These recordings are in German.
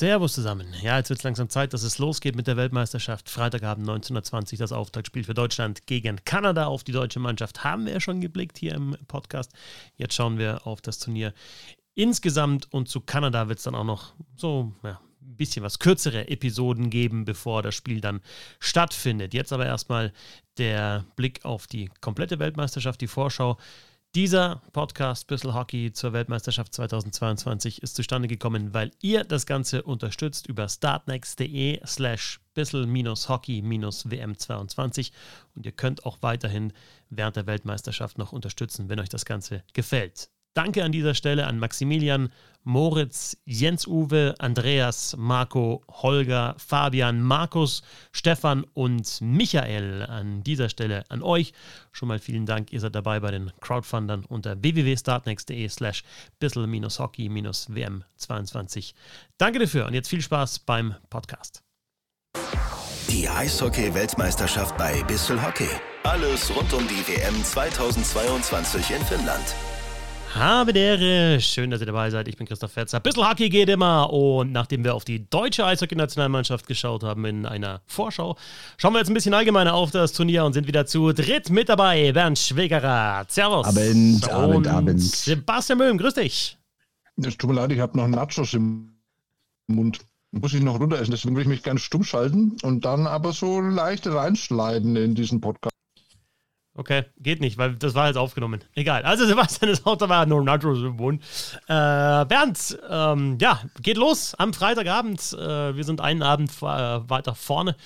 Servus zusammen. Ja, jetzt wird es langsam Zeit, dass es losgeht mit der Weltmeisterschaft. Freitagabend 1920 das Auftaktspiel für Deutschland gegen Kanada. Auf die deutsche Mannschaft haben wir ja schon geblickt hier im Podcast. Jetzt schauen wir auf das Turnier insgesamt und zu Kanada wird es dann auch noch so ja, ein bisschen was kürzere Episoden geben, bevor das Spiel dann stattfindet. Jetzt aber erstmal der Blick auf die komplette Weltmeisterschaft, die Vorschau. Dieser Podcast Bissel Hockey zur Weltmeisterschaft 2022 ist zustande gekommen, weil ihr das Ganze unterstützt über startnext.de slash bissel-hockey-wm22 und ihr könnt auch weiterhin während der Weltmeisterschaft noch unterstützen, wenn euch das Ganze gefällt. Danke an dieser Stelle an Maximilian, Moritz, Jens-Uwe, Andreas, Marco, Holger, Fabian, Markus, Stefan und Michael. An dieser Stelle an euch schon mal vielen Dank. Ihr seid dabei bei den Crowdfundern unter www.startnext.de slash bissel-hockey-wm22. Danke dafür und jetzt viel Spaß beim Podcast. Die Eishockey-Weltmeisterschaft bei Bissel Hockey. Alles rund um die WM 2022 in Finnland. Habe Ehre, schön, dass ihr dabei seid. Ich bin Christoph Fetzer. Bissl Hockey geht immer. Und nachdem wir auf die deutsche Eishockey-Nationalmannschaft geschaut haben in einer Vorschau, schauen wir jetzt ein bisschen allgemeiner auf das Turnier und sind wieder zu dritt mit dabei. Bernd Schwegerer, Servus. Abend, und Abend, Abend. Sebastian Möhm, grüß dich. Es tut mir leid, ich habe noch Nachos im Mund. Muss ich noch runter essen, deswegen würde ich mich gerne stumm schalten und dann aber so leicht reinschneiden in diesen Podcast. Okay, geht nicht, weil das war jetzt aufgenommen. Egal. Also Sebastian ist auch dabei, nur Nachos im Mund. Äh, Bernd, ähm, ja, geht los am Freitagabend. Äh, wir sind einen Abend äh, weiter vorne,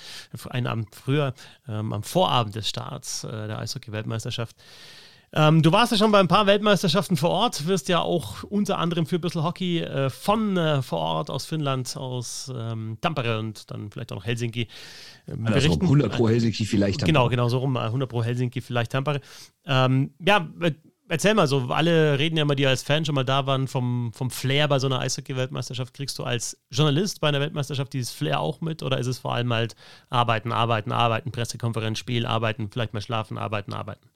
einen Abend früher, ähm, am Vorabend des Starts äh, der Eishockey-Weltmeisterschaft. Ähm, du warst ja schon bei ein paar Weltmeisterschaften vor Ort, wirst ja auch unter anderem für Bissl Hockey äh, von äh, vor Ort aus Finnland, aus ähm, Tampere und dann vielleicht auch noch Helsinki äh, berichten. Also 100 pro Helsinki vielleicht Tampere. Genau, genau, so rum, 100 äh, pro Helsinki vielleicht Tampere. Ähm, ja, äh, erzähl mal so, alle reden ja immer, die als Fan schon mal da waren, vom, vom Flair bei so einer Eishockey-Weltmeisterschaft. Kriegst du als Journalist bei einer Weltmeisterschaft dieses Flair auch mit oder ist es vor allem halt arbeiten, arbeiten, arbeiten, Pressekonferenz, Spiel, arbeiten, vielleicht mal schlafen, arbeiten, arbeiten?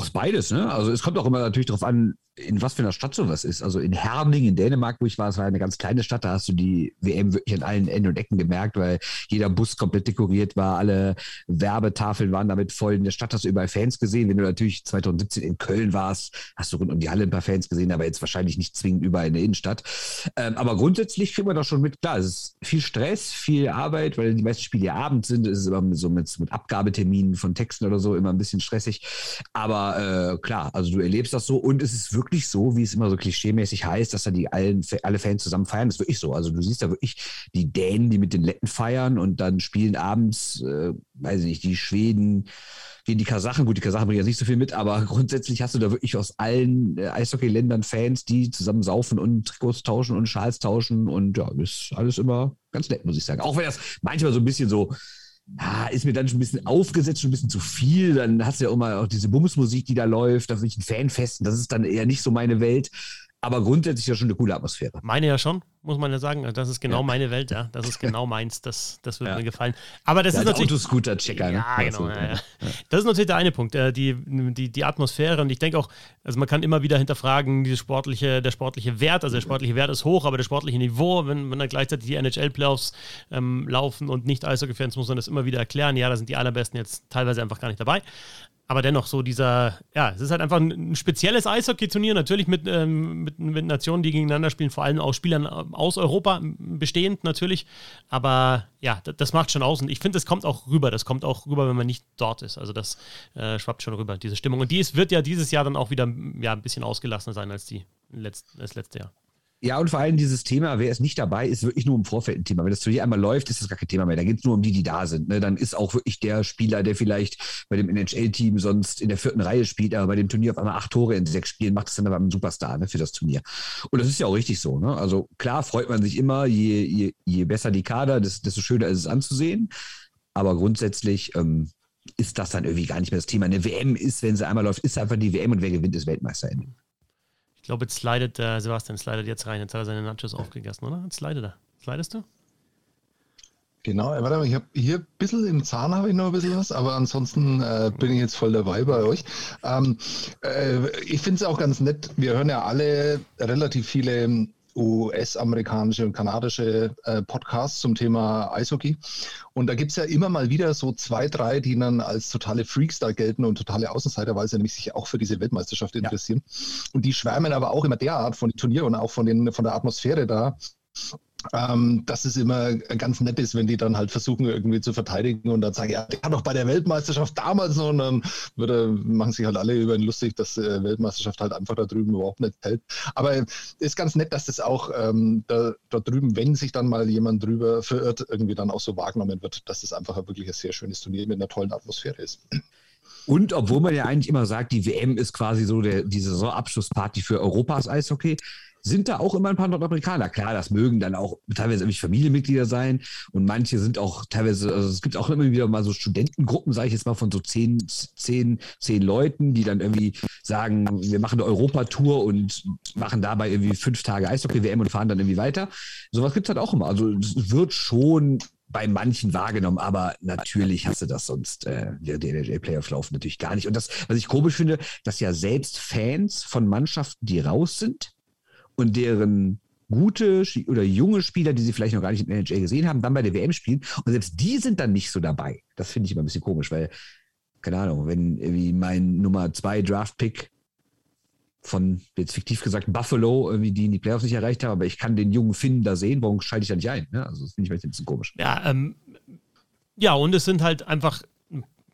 Aus beides, ne? Also es kommt auch immer natürlich darauf an, in was für einer Stadt sowas ist. Also in Herning in Dänemark, wo ich war, es war eine ganz kleine Stadt, da hast du die WM wirklich an allen Enden und Ecken gemerkt, weil jeder Bus komplett dekoriert war, alle Werbetafeln waren damit voll. In der Stadt hast du überall Fans gesehen. Wenn du natürlich 2017 in Köln warst, hast du rund um die Halle ein paar Fans gesehen, aber jetzt wahrscheinlich nicht zwingend überall in der Innenstadt. Ähm, aber grundsätzlich kriegen wir da schon mit, klar, es ist viel Stress, viel Arbeit, weil die meisten Spiele ja abends sind, es ist immer so mit, mit Abgabeterminen von Texten oder so immer ein bisschen stressig. Aber äh, klar, also du erlebst das so und es ist wirklich wirklich so, wie es immer so klischeemäßig heißt, dass da die allen, alle Fans zusammen feiern. Das ist wirklich so. Also du siehst da wirklich die Dänen, die mit den Letten feiern und dann spielen abends, äh, weiß ich nicht, die Schweden gegen die Kasachen. Gut, die Kasachen bringen jetzt nicht so viel mit, aber grundsätzlich hast du da wirklich aus allen äh, Eishockey-Ländern Fans, die zusammen saufen und Trikots tauschen und Schals tauschen und ja, ist alles immer ganz nett, muss ich sagen. Auch wenn das manchmal so ein bisschen so ja, ist mir dann schon ein bisschen aufgesetzt, schon ein bisschen zu viel. Dann hast du ja immer auch diese Bumsmusik, die da läuft, da bin ich ein Fanfest. Das ist dann eher nicht so meine Welt. Aber grundsätzlich ja schon eine coole Atmosphäre. Meine ja schon, muss man ja sagen. Das ist genau ja. meine Welt, ja. Das ist genau meins. Das, das würde ja. mir gefallen. Aber das ja, ist natürlich. Autoscooter-Checker, ne? Ja, genau. Das ist natürlich der eine Punkt, äh, die, die, die Atmosphäre. Und ich denke auch, also man kann immer wieder hinterfragen, diese sportliche, der sportliche Wert. Also der sportliche Wert ist hoch, aber der sportliche Niveau, wenn, wenn dann gleichzeitig die NHL-Playoffs ähm, laufen und nicht Eishockey-Fans, muss man das immer wieder erklären. Ja, da sind die allerbesten jetzt teilweise einfach gar nicht dabei aber dennoch so dieser, ja, es ist halt einfach ein, spezielles Eishockey-Turnier, natürlich mit, ähm, mit, mit, Nationen, die gegeneinander spielen, vor allem auch Spielern aus Europa bestehend natürlich, aber ja, das, macht schon aus. Und ich finde, das kommt auch rüber, das kommt auch rüber, wenn man nicht dort ist, also das äh, schwappt schon rüber, diese Stimmung. Und die ist, wird ja dieses Jahr dann auch wieder ja, ein bisschen ausgelassener sein als die letzt, das letzte Jahr. Ja, und vor allem dieses Thema, wer ist nicht dabei, ist wirklich nur im Vorfeld ein Thema. Wenn das Turnier einmal läuft, ist das gar kein Thema mehr. Da geht es nur um die, die da sind. Ne? Dann ist auch wirklich der Spieler, der vielleicht bei dem NHL-Team sonst in der vierten Reihe spielt, aber bei dem Turnier auf einmal acht Tore in sechs Spielen macht es dann aber ein Superstar ne, für das Turnier. Und das ist ja auch richtig so. Ne? Also klar freut man sich immer, je, je, je besser die Kader, desto schöner ist es anzusehen. Aber grundsätzlich ähm, ist das dann irgendwie gar nicht mehr das Thema. Eine WM ist, wenn sie einmal läuft, ist einfach die WM und wer gewinnt, ist Weltmeisterende. Ich glaube, jetzt slidet der Sebastian slidet jetzt rein. Jetzt hat er seine Nachos aufgegessen, oder? Jetzt slidet er. Slidest du? Genau, warte mal, ich habe hier ein bisschen im Zahn habe ich noch ein bisschen was, aber ansonsten äh, bin ich jetzt voll dabei bei euch. Ähm, äh, ich finde es auch ganz nett, wir hören ja alle relativ viele US-amerikanische und kanadische äh, Podcasts zum Thema Eishockey. Und da gibt es ja immer mal wieder so zwei, drei, die dann als totale Freaks da gelten und totale Außenseiter, weil sie nämlich sich auch für diese Weltmeisterschaft interessieren. Ja. Und die schwärmen aber auch immer derart von den Turnieren und auch von, den, von der Atmosphäre da, ähm, dass es immer ganz nett ist, wenn die dann halt versuchen, irgendwie zu verteidigen und dann sagen, ja, der hat doch bei der Weltmeisterschaft damals noch und dann würde, machen sich halt alle über ihn lustig, dass die äh, Weltmeisterschaft halt einfach da drüben überhaupt nicht hält. Aber ist ganz nett, dass das auch ähm, da, da, drüben, wenn sich dann mal jemand drüber verirrt, irgendwie dann auch so wahrgenommen wird, dass das einfach wirklich ein sehr schönes Turnier mit einer tollen Atmosphäre ist. Und obwohl man ja eigentlich immer sagt, die WM ist quasi so der, die Saisonabschlussparty für Europas Eishockey, sind da auch immer ein paar Nordamerikaner. Klar, das mögen dann auch teilweise irgendwie Familienmitglieder sein und manche sind auch teilweise, also es gibt auch immer wieder mal so Studentengruppen, sage ich jetzt mal, von so zehn, zehn, zehn Leuten, die dann irgendwie sagen, wir machen eine Europatour und machen dabei irgendwie fünf Tage Eishockey-WM und fahren dann irgendwie weiter. Sowas gibt es halt auch immer. Also es wird schon bei manchen wahrgenommen, aber natürlich hast du das sonst, äh, NHL-Playoffs laufen, natürlich gar nicht. Und das, was ich komisch finde, dass ja selbst Fans von Mannschaften, die raus sind, und deren gute oder junge Spieler, die sie vielleicht noch gar nicht in der NHL gesehen haben, dann bei der WM spielen. Und selbst die sind dann nicht so dabei. Das finde ich immer ein bisschen komisch, weil, keine Ahnung, wenn irgendwie mein Nummer zwei Draft-Pick von, jetzt fiktiv gesagt, Buffalo, irgendwie die in die Playoffs nicht erreicht haben, aber ich kann den jungen Finn da sehen, warum schalte ich da nicht ein? Ne? Also das finde ich ein bisschen komisch. Ja, ähm, ja, und es sind halt einfach,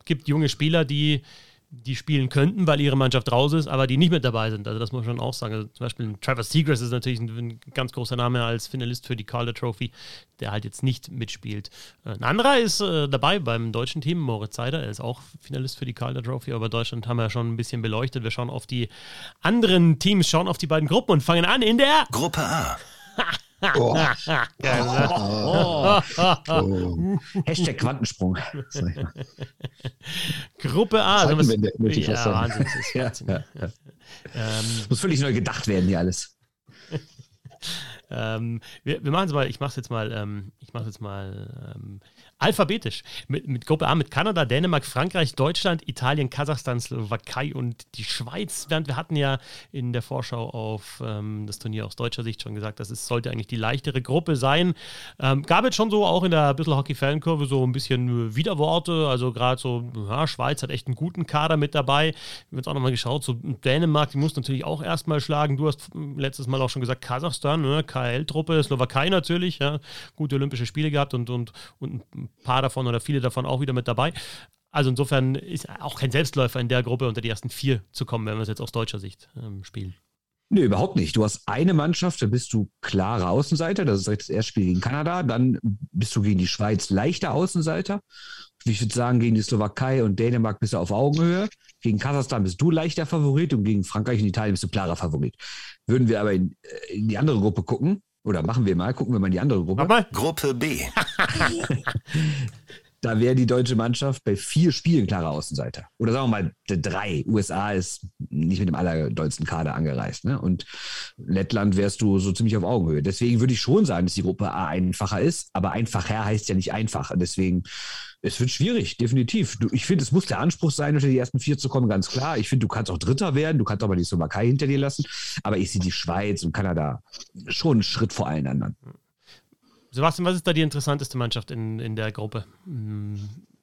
gibt junge Spieler, die die spielen könnten, weil ihre Mannschaft raus ist, aber die nicht mit dabei sind. Also das muss man schon auch sagen. Also zum Beispiel Trevor Seagrass ist natürlich ein, ein, ganz großer Name als Finalist für die Calder Trophy, der halt jetzt nicht mitspielt. Äh, ein anderer ist äh, dabei beim deutschen Team, Moritz Seider, er ist auch Finalist für die Calder Trophy, aber Deutschland haben wir ja schon ein bisschen beleuchtet. Wir schauen auf die anderen Teams, schauen auf die beiden Gruppen und fangen an in der Gruppe A. Oh. oh. Oh. Hashtag Quantensprung. Gruppe A. Also was, ja, Wahnsinn, das ist Wahnsinn. Ja, ja, ähm, Muss völlig neu gedacht werden hier alles. ähm, wir, wir machen es mal, ich mache es jetzt mal, ähm, ich mache jetzt mal ähm, Alphabetisch. Mit, mit Gruppe A mit Kanada, Dänemark, Frankreich, Deutschland, Italien, Kasachstan, Slowakei und die Schweiz. Während wir hatten ja in der Vorschau auf ähm, das Turnier aus deutscher Sicht schon gesagt, dass es sollte eigentlich die leichtere Gruppe sein. Ähm, gab es schon so auch in der Bissl Hockey Fankurve so ein bisschen Widerworte. Also gerade so, ja, Schweiz hat echt einen guten Kader mit dabei. Wir haben jetzt auch nochmal geschaut, so Dänemark, die muss natürlich auch erstmal schlagen. Du hast letztes Mal auch schon gesagt, Kasachstan, ne, KL-Truppe, Slowakei natürlich, ja, gute Olympische Spiele gehabt und, und, und ein paar davon oder viele davon auch wieder mit dabei. Also insofern ist auch kein Selbstläufer in der Gruppe unter die ersten vier zu kommen, wenn wir es jetzt aus deutscher Sicht ähm, spielen. Nee, überhaupt nicht. Du hast eine Mannschaft, da bist du klarer Außenseiter. Das ist das erste Spiel gegen Kanada. Dann bist du gegen die Schweiz leichter Außenseiter. Ich würde sagen, gegen die Slowakei und Dänemark bist du auf Augenhöhe. Gegen Kasachstan bist du leichter Favorit und gegen Frankreich und Italien bist du klarer Favorit. Würden wir aber in, äh, in die andere Gruppe gucken, oder machen wir mal, gucken wir mal in die andere Gruppe. Mal. Gruppe B. da wäre die deutsche Mannschaft bei vier Spielen klarer Außenseiter. Oder sagen wir mal drei. USA ist nicht mit dem allerdollsten Kader angereist. Ne? Und Lettland wärst du so ziemlich auf Augenhöhe. Deswegen würde ich schon sagen, dass die Gruppe A einfacher ist. Aber einfacher heißt ja nicht einfach. Deswegen es wird schwierig, definitiv. Du, ich finde, es muss der Anspruch sein, unter die ersten vier zu kommen, ganz klar. Ich finde, du kannst auch Dritter werden, du kannst auch mal die Slowakei hinter dir lassen. Aber ich sehe die Schweiz und Kanada schon einen Schritt vor allen anderen. Sebastian, was ist da die interessanteste Mannschaft in, in der Gruppe?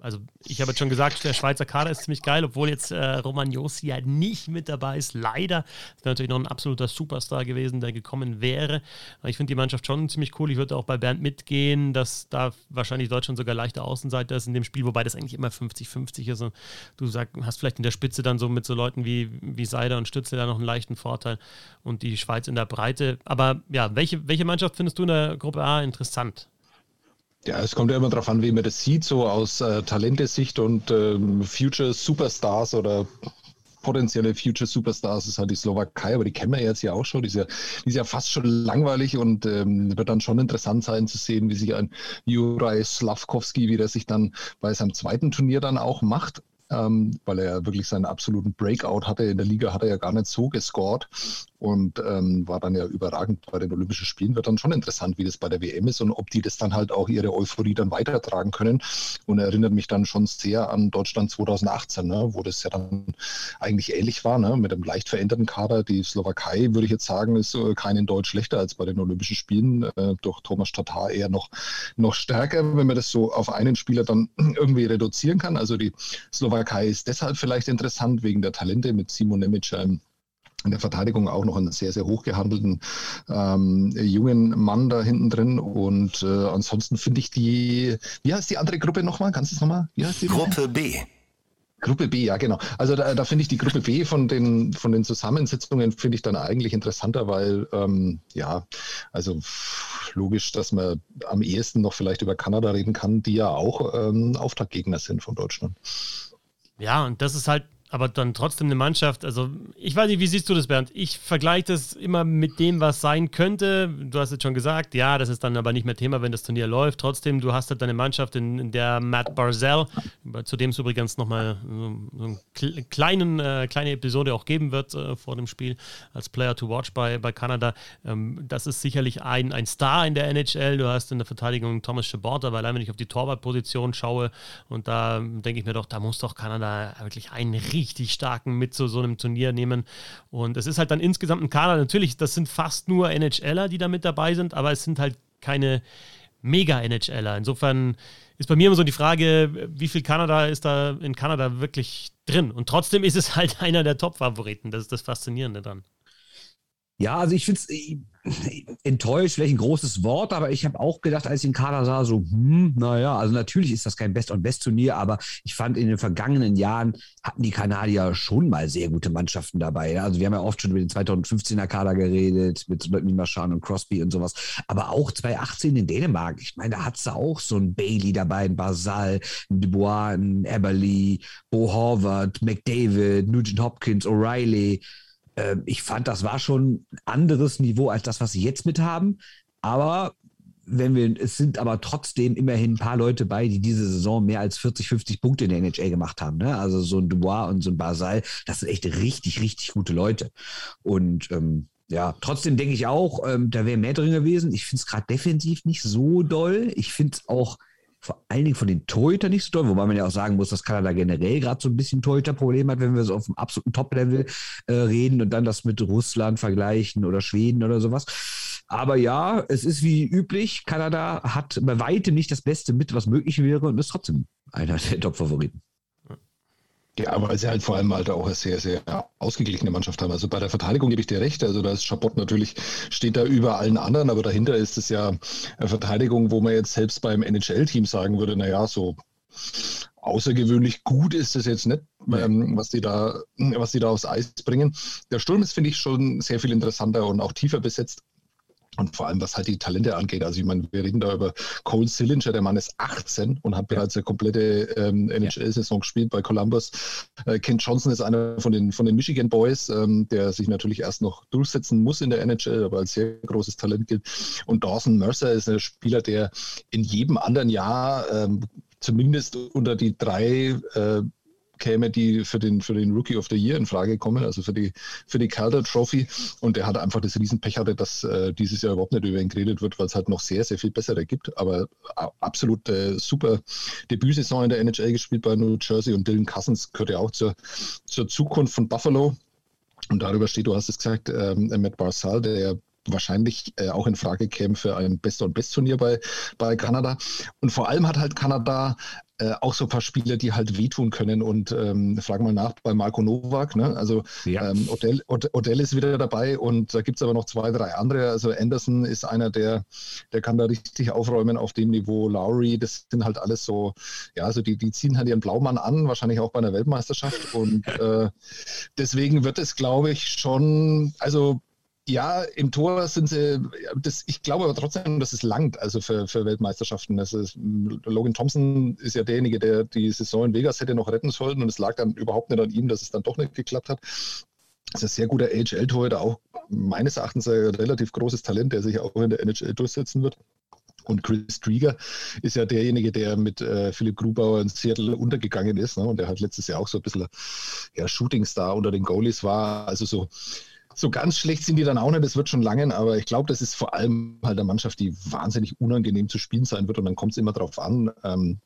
Also ich habe jetzt schon gesagt, der Schweizer Kader ist ziemlich geil, obwohl jetzt äh, Roman Josi ja nicht mit dabei ist. Leider. Wäre natürlich noch ein absoluter Superstar gewesen, der gekommen wäre. Aber ich finde die Mannschaft schon ziemlich cool. Ich würde auch bei Bernd mitgehen, dass da wahrscheinlich Deutschland sogar leichter Außenseiter ist in dem Spiel, wobei das eigentlich immer 50-50 ist. Und du sag, hast vielleicht in der Spitze dann so mit so Leuten wie, wie Seider und Stützel da noch einen leichten Vorteil und die Schweiz in der Breite. Aber ja, welche, welche Mannschaft findest du in der Gruppe A interessant? Ja, es kommt ja immer darauf an, wie man das sieht, so aus äh, Talentesicht und ähm, Future Superstars oder potenzielle Future Superstars ist halt die Slowakei, aber die kennen wir jetzt ja auch schon. Die ist ja, die ist ja fast schon langweilig und ähm, wird dann schon interessant sein zu sehen, wie sich ein Juraj Slavkovski, wie der sich dann bei seinem zweiten Turnier dann auch macht. Ähm, weil er ja wirklich seinen absoluten Breakout hatte. In der Liga hat er ja gar nicht so gescored. Und ähm, war dann ja überragend bei den Olympischen Spielen. Wird dann schon interessant, wie das bei der WM ist und ob die das dann halt auch ihre Euphorie dann weitertragen können. Und erinnert mich dann schon sehr an Deutschland 2018, ne, wo das ja dann eigentlich ähnlich war, ne, mit einem leicht veränderten Kader. Die Slowakei, würde ich jetzt sagen, ist äh, keinen Deutsch schlechter als bei den Olympischen Spielen. Äh, durch Thomas Tatar eher noch, noch stärker, wenn man das so auf einen Spieler dann irgendwie reduzieren kann. Also die Slowakei ist deshalb vielleicht interessant wegen der Talente mit Simon Nemic in der Verteidigung auch noch einen sehr, sehr hochgehandelten ähm, jungen Mann da hinten drin. Und äh, ansonsten finde ich die, wie heißt die andere Gruppe nochmal? Kannst du es nochmal? Wie heißt die? Gruppe B. Gruppe B, ja genau. Also da, da finde ich die Gruppe B von den, von den Zusammensetzungen finde ich dann eigentlich interessanter, weil ähm, ja, also logisch, dass man am ehesten noch vielleicht über Kanada reden kann, die ja auch ähm, Auftaktgegner sind von Deutschland. Ja, und das ist halt aber dann trotzdem eine Mannschaft. Also, ich weiß nicht, wie siehst du das, Bernd? Ich vergleiche das immer mit dem, was sein könnte. Du hast jetzt schon gesagt, ja, das ist dann aber nicht mehr Thema, wenn das Turnier läuft. Trotzdem, du hast halt deine Mannschaft, in, in der Matt Barzell, zu dem es übrigens nochmal so, so eine kleinen, äh, kleine Episode auch geben wird äh, vor dem Spiel als Player to Watch bei, bei Kanada. Ähm, das ist sicherlich ein, ein Star in der NHL. Du hast in der Verteidigung Thomas Schaborta, weil allein wenn ich auf die Torwartposition schaue und da denke ich mir doch, da muss doch Kanada wirklich einen riesigen richtig starken mit zu so einem Turnier nehmen. Und es ist halt dann insgesamt ein Kader. Natürlich, das sind fast nur NHLer, die da mit dabei sind, aber es sind halt keine Mega-NHLer. Insofern ist bei mir immer so die Frage, wie viel Kanada ist da in Kanada wirklich drin? Und trotzdem ist es halt einer der Top-Favoriten. Das ist das Faszinierende dann. Ja, also ich finde es äh, enttäuscht, vielleicht ein großes Wort, aber ich habe auch gedacht, als ich den Kader sah, so, hm, naja, also natürlich ist das kein Best- und Best-Turnier, aber ich fand in den vergangenen Jahren hatten die Kanadier schon mal sehr gute Mannschaften dabei. Also wir haben ja oft schon über den 2015er Kader geredet, mit Marchand und Crosby und sowas, aber auch 2018 in Dänemark. Ich meine, da hat es auch so ein Bailey dabei, ein Basal, ein Dubois, ein Eberly, Bo Horvath, McDavid, Nugent Hopkins, O'Reilly, äh, ich fand, das war schon ein anderes Niveau als das, was sie jetzt mit haben. Aber wenn wir, es sind aber trotzdem immerhin ein paar Leute bei, die diese Saison mehr als 40, 50 Punkte in der NHL gemacht haben. Ne? Also so ein Dubois und so ein Basal, das sind echt richtig, richtig gute Leute. Und ähm, ja, trotzdem denke ich auch, ähm, da wäre mehr drin gewesen. Ich finde es gerade defensiv nicht so doll. Ich finde es auch vor allen Dingen von den Torhütern nicht so toll, wobei man ja auch sagen muss, dass Kanada generell gerade so ein bisschen Torhüter-Problem hat, wenn wir so auf dem absoluten Top-Level äh, reden und dann das mit Russland vergleichen oder Schweden oder sowas. Aber ja, es ist wie üblich, Kanada hat bei weitem nicht das Beste mit, was möglich wäre und ist trotzdem einer der Top-Favoriten. Ja, weil sie halt vor allem halt auch eine sehr, sehr ausgeglichene Mannschaft haben. Also bei der Verteidigung gebe ich dir recht. Also da ist Chabot natürlich, steht da über allen anderen, aber dahinter ist es ja eine Verteidigung, wo man jetzt selbst beim NHL-Team sagen würde, naja, so außergewöhnlich gut ist es jetzt nicht, ähm, was die da, was die da aufs Eis bringen. Der Sturm ist, finde ich, schon sehr viel interessanter und auch tiefer besetzt. Und vor allem, was halt die Talente angeht. Also, ich meine, wir reden da über Cole Sillinger, der Mann ist 18 und hat bereits eine komplette ähm, NHL-Saison gespielt bei Columbus. Äh, Ken Johnson ist einer von den, von den Michigan Boys, ähm, der sich natürlich erst noch durchsetzen muss in der NHL, aber als sehr großes Talent gilt. Und Dawson Mercer ist ein Spieler, der in jedem anderen Jahr ähm, zumindest unter die drei äh, käme, die für den, für den Rookie of the Year in Frage kommen, also für die, für die Calder Trophy. Und er hat einfach das Riesenpech hatte, dass äh, dieses Jahr überhaupt nicht über ihn geredet wird, weil es halt noch sehr, sehr viel bessere gibt. Aber absolut äh, super Debütsaison in der NHL gespielt bei New Jersey und Dylan Cousins gehört ja auch zur, zur Zukunft von Buffalo. Und darüber steht, du hast es gesagt, ähm, Matt Barzal, der wahrscheinlich äh, auch in Frage käme für ein Bester- und Best-Turnier bei, bei Kanada. Und vor allem hat halt Kanada äh, auch so ein paar Spieler, die halt wehtun können. Und ähm, fragen mal nach bei Marco Novak. Ne? Also ja. ähm, Odell, Odell, ist wieder dabei und da gibt es aber noch zwei, drei andere. Also Anderson ist einer, der, der kann da richtig aufräumen auf dem Niveau. Lowry, das sind halt alles so, ja, also die, die ziehen halt ihren Blaumann an, wahrscheinlich auch bei einer Weltmeisterschaft. Und äh, deswegen wird es, glaube ich, schon, also ja, im Tor sind sie, das, ich glaube aber trotzdem, dass es langt, also für, für Weltmeisterschaften. Das ist, Logan Thompson ist ja derjenige, der die Saison in Vegas hätte noch retten sollen und es lag dann überhaupt nicht an ihm, dass es dann doch nicht geklappt hat. Das ist ein sehr guter AHL-Torhüter, auch meines Erachtens ein relativ großes Talent, der sich auch in der NHL durchsetzen wird. Und Chris Drieger ist ja derjenige, der mit äh, Philipp Grubauer in Seattle untergegangen ist. Ne? Und der hat letztes Jahr auch so ein bisschen ja, Shooting-Star unter den Goalies war. Also so so ganz schlecht sind die dann auch nicht, das wird schon lange, aber ich glaube, das ist vor allem halt eine Mannschaft, die wahnsinnig unangenehm zu spielen sein wird und dann kommt es immer darauf an, ähm,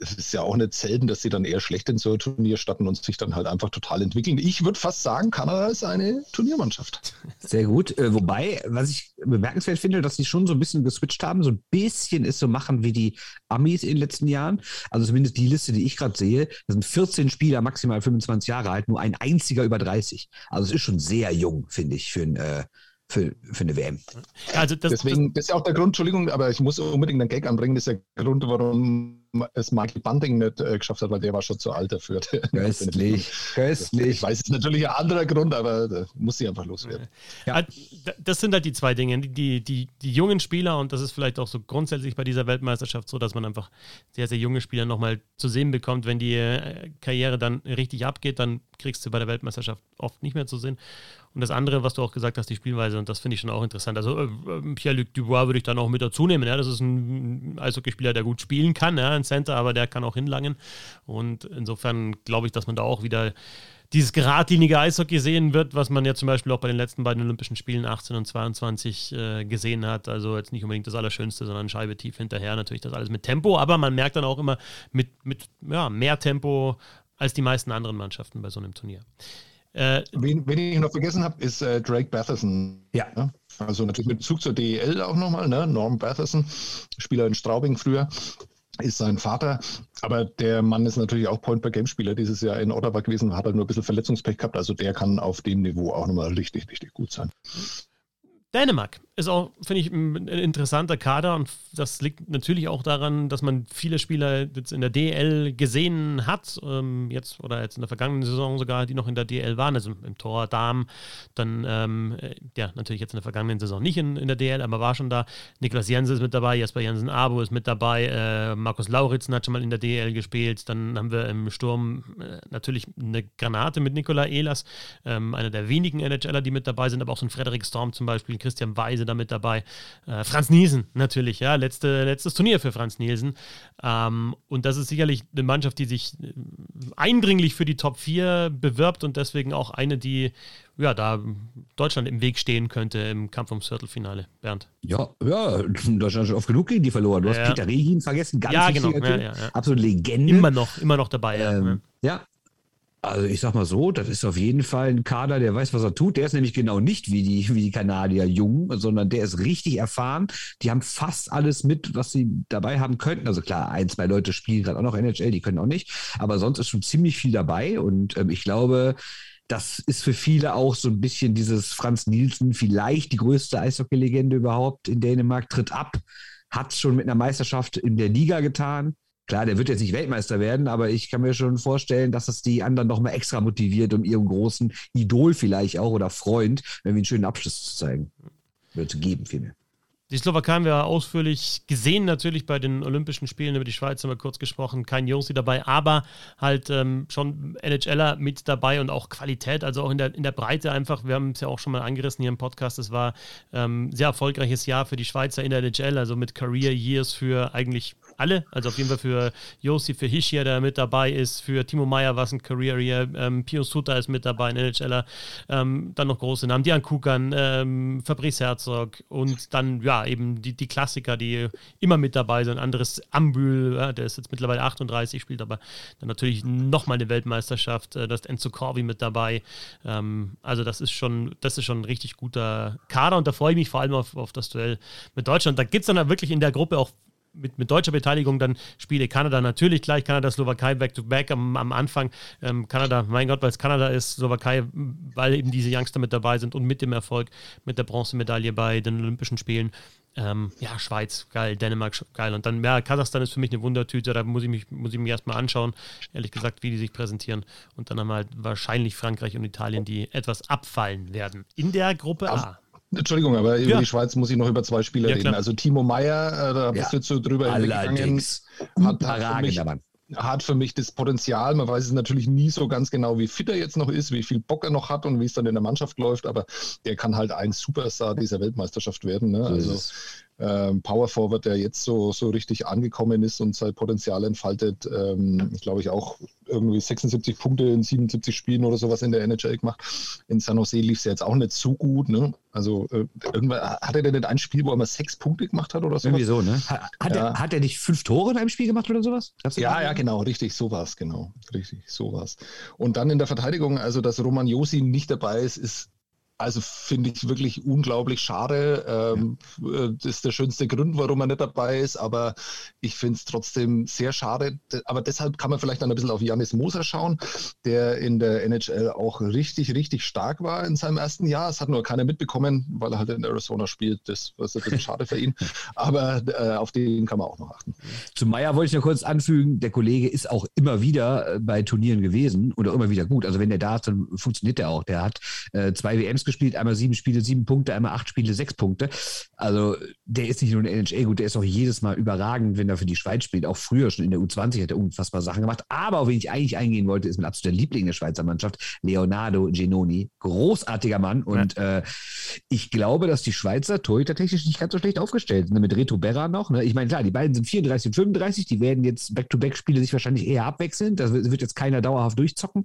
es ist ja auch nicht selten, dass sie dann eher schlecht in so ein Turnier starten und sich dann halt einfach total entwickeln. Ich würde fast sagen, Kanada ist eine Turniermannschaft. Sehr gut. Äh, wobei, was ich bemerkenswert finde, dass sie schon so ein bisschen geswitcht haben, so ein bisschen ist so machen wie die Amis in den letzten Jahren. Also zumindest die Liste, die ich gerade sehe, das sind 14 Spieler, maximal 25 Jahre alt, nur ein einziger über 30. Also es ist schon sehr jung, finde ich, für ein äh, für, für eine WM. Also das, Deswegen, das ist ja auch der Grund, Entschuldigung, aber ich muss unbedingt einen Gag anbringen, das ist der Grund, warum es Michael Bunting nicht äh, geschafft hat, weil der war schon zu alt dafür. Köstlich, köstlich. Ich weiß, es ist natürlich ein anderer Grund, aber da muss sie einfach loswerden. Ja. Das sind halt die zwei Dinge. Die, die, die jungen Spieler, und das ist vielleicht auch so grundsätzlich bei dieser Weltmeisterschaft so, dass man einfach sehr, sehr junge Spieler nochmal zu sehen bekommt. Wenn die äh, Karriere dann richtig abgeht, dann kriegst du bei der Weltmeisterschaft oft nicht mehr zu sehen. Und das andere, was du auch gesagt hast, die Spielweise, und das finde ich schon auch interessant. Also äh, Pierre-Luc Dubois würde ich dann auch mit dazu nehmen. Ja? Das ist ein Eishockeyspieler, der gut spielen kann, ja? ein Center, aber der kann auch hinlangen. Und insofern glaube ich, dass man da auch wieder dieses geradlinige Eishockey sehen wird, was man ja zum Beispiel auch bei den letzten beiden Olympischen Spielen 18 und 22 äh, gesehen hat. Also jetzt nicht unbedingt das Allerschönste, sondern Scheibe tief hinterher. Natürlich das alles mit Tempo, aber man merkt dann auch immer mit, mit ja, mehr Tempo als die meisten anderen Mannschaften bei so einem Turnier. Äh, wen, wen, ich noch vergessen habe, ist äh, Drake Batherson. Ja. ja. Also natürlich mit Bezug zur DEL auch nochmal, ne? Norm Batherson, Spieler in Straubing früher, ist sein Vater. Aber der Mann ist natürlich auch Point-per-Game-Spieler dieses Jahr in Ottawa gewesen, hat halt nur ein bisschen Verletzungspech gehabt. Also der kann auf dem Niveau auch nochmal richtig, richtig gut sein. Dänemark ist auch, finde ich, ein interessanter Kader und das liegt natürlich auch daran, dass man viele Spieler jetzt in der DL gesehen hat, ähm, jetzt oder jetzt in der vergangenen Saison sogar, die noch in der DL waren, also im Tor Darm, dann, ähm, ja, natürlich jetzt in der vergangenen Saison nicht in, in der DL, aber war schon da. Niklas Jensen ist mit dabei, Jesper Jensen Abo ist mit dabei, äh, Markus Lauritzen hat schon mal in der DL gespielt, dann haben wir im Sturm äh, natürlich eine Granate mit Nikola Ehlers, ähm, einer der wenigen NHLer, die mit dabei sind, aber auch so ein Frederik Storm zum Beispiel, Christian Weise da mit dabei. Äh, Franz Nielsen natürlich, ja, letzte, letztes Turnier für Franz Nielsen. Ähm, und das ist sicherlich eine Mannschaft, die sich äh, eindringlich für die Top 4 bewirbt und deswegen auch eine, die ja, da Deutschland im Weg stehen könnte im Kampf ums Viertelfinale, Bernd. Ja, ja, Deutschland hat schon oft genug gegen die verloren. Du ja. hast Peter Regin vergessen, ganz ja, genau. Ja, ja, absolute Legende. Immer noch, immer noch dabei, ähm, ja. Also ich sag mal so, das ist auf jeden Fall ein Kader, der weiß, was er tut. Der ist nämlich genau nicht wie die, wie die Kanadier jung, sondern der ist richtig erfahren. Die haben fast alles mit, was sie dabei haben könnten. Also klar, ein, zwei Leute spielen gerade auch noch NHL, die können auch nicht. Aber sonst ist schon ziemlich viel dabei. Und ähm, ich glaube, das ist für viele auch so ein bisschen dieses Franz Nielsen, vielleicht die größte Eishockey-Legende überhaupt in Dänemark, tritt ab, hat schon mit einer Meisterschaft in der Liga getan Klar, der wird jetzt nicht Weltmeister werden, aber ich kann mir schon vorstellen, dass das die anderen noch mal extra motiviert, um ihrem großen Idol vielleicht auch oder Freund, wir einen schönen Abschluss zu zeigen, oder zu geben vielmehr. Die Slowakei haben wir ausführlich gesehen, natürlich bei den Olympischen Spielen. Über die Schweiz haben wir kurz gesprochen. Kein Josi dabei, aber halt ähm, schon NHLer mit dabei und auch Qualität, also auch in der, in der Breite einfach. Wir haben es ja auch schon mal angerissen hier im Podcast. Es war ein ähm, sehr erfolgreiches Jahr für die Schweizer in der NHL, also mit Career Years für eigentlich alle. Also auf jeden Fall für Josi, für Hishia, der mit dabei ist, für Timo Meyer war es ein Career Year, ähm, Pio Suta ist mit dabei, ein NHLer. Ähm, dann noch große Namen, Dian Kukan, ähm, Fabrice Herzog und dann, ja, eben die, die Klassiker, die immer mit dabei sind. Anderes Ambül, ja, der ist jetzt mittlerweile 38, spielt aber dann natürlich nochmal eine Weltmeisterschaft. Äh, da ist Enzo Corvi mit dabei. Ähm, also das ist schon, das ist schon ein richtig guter Kader und da freue ich mich vor allem auf, auf das Duell mit Deutschland. Da gibt es dann wirklich in der Gruppe auch mit, mit deutscher Beteiligung dann Spiele Kanada natürlich gleich, Kanada, Slowakei back-to-back am, am Anfang. Ähm, Kanada, mein Gott, weil es Kanada ist, Slowakei, weil eben diese Youngster mit dabei sind und mit dem Erfolg mit der Bronzemedaille bei den Olympischen Spielen. Ähm, ja, Schweiz, geil, Dänemark, geil. Und dann, ja, Kasachstan ist für mich eine Wundertüte, da muss ich mich, muss ich mich erstmal anschauen, ehrlich gesagt, wie die sich präsentieren. Und dann haben wir halt wahrscheinlich Frankreich und Italien, die etwas abfallen werden. In der Gruppe A. Entschuldigung, aber über die Schweiz muss ich noch über zwei Spieler ja, reden. Also Timo Meyer, äh, da bist ja. du jetzt drüber hinweggegangen, hat, hat, für mich, hat für mich das Potenzial. Man weiß es natürlich nie so ganz genau, wie fit er jetzt noch ist, wie viel Bock er noch hat und wie es dann in der Mannschaft läuft, aber der kann halt ein Superstar dieser Weltmeisterschaft werden. Ne? Also ähm, Power Forward, der jetzt so, so richtig angekommen ist und sein Potenzial entfaltet, ähm, glaube ich auch irgendwie 76 Punkte in 77 Spielen oder sowas in der NHL gemacht. In San Jose lief es ja jetzt auch nicht so gut. Ne? Also äh, irgendwann hat er denn nicht ein Spiel, wo er mal sechs Punkte gemacht hat oder sowas? Irgendwie so, ne? Hat, hat, ja. er, hat er nicht fünf Tore in einem Spiel gemacht oder sowas? Ja, ja, genau, richtig, so war es, genau. Richtig, so war es. Und dann in der Verteidigung, also dass Roman Josi nicht dabei ist, ist also finde ich wirklich unglaublich schade. Ähm, ja. Das ist der schönste Grund, warum er nicht dabei ist, aber ich finde es trotzdem sehr schade. Aber deshalb kann man vielleicht dann ein bisschen auf Janis Moser schauen, der in der NHL auch richtig, richtig stark war in seinem ersten Jahr. Es hat nur keiner mitbekommen, weil er halt in Arizona spielt. Das ist ein bisschen schade für ihn. Aber äh, auf den kann man auch noch achten. Zu Meyer wollte ich nur kurz anfügen, der Kollege ist auch immer wieder äh, bei Turnieren gewesen oder immer wieder gut. Also wenn der da ist, dann funktioniert der auch. Der hat äh, zwei WMs gespielt, einmal sieben Spiele, sieben Punkte, einmal acht Spiele, sechs Punkte. Also der ist nicht nur in der NHL gut, der ist auch jedes Mal überragend, wenn er für die Schweiz spielt. Auch früher schon in der U20 hat er unfassbar Sachen gemacht. Aber auf wen ich eigentlich eingehen wollte, ist mein absoluter Liebling der Schweizer Mannschaft, Leonardo Genoni. Großartiger Mann. Und ja. äh, ich glaube, dass die Schweizer Torhüter technisch nicht ganz so schlecht aufgestellt sind. Mit Reto Berra noch. Ne? Ich meine, klar, die beiden sind 34 und 35. Die werden jetzt Back-to-Back-Spiele sich wahrscheinlich eher abwechseln. Das wird jetzt keiner dauerhaft durchzocken.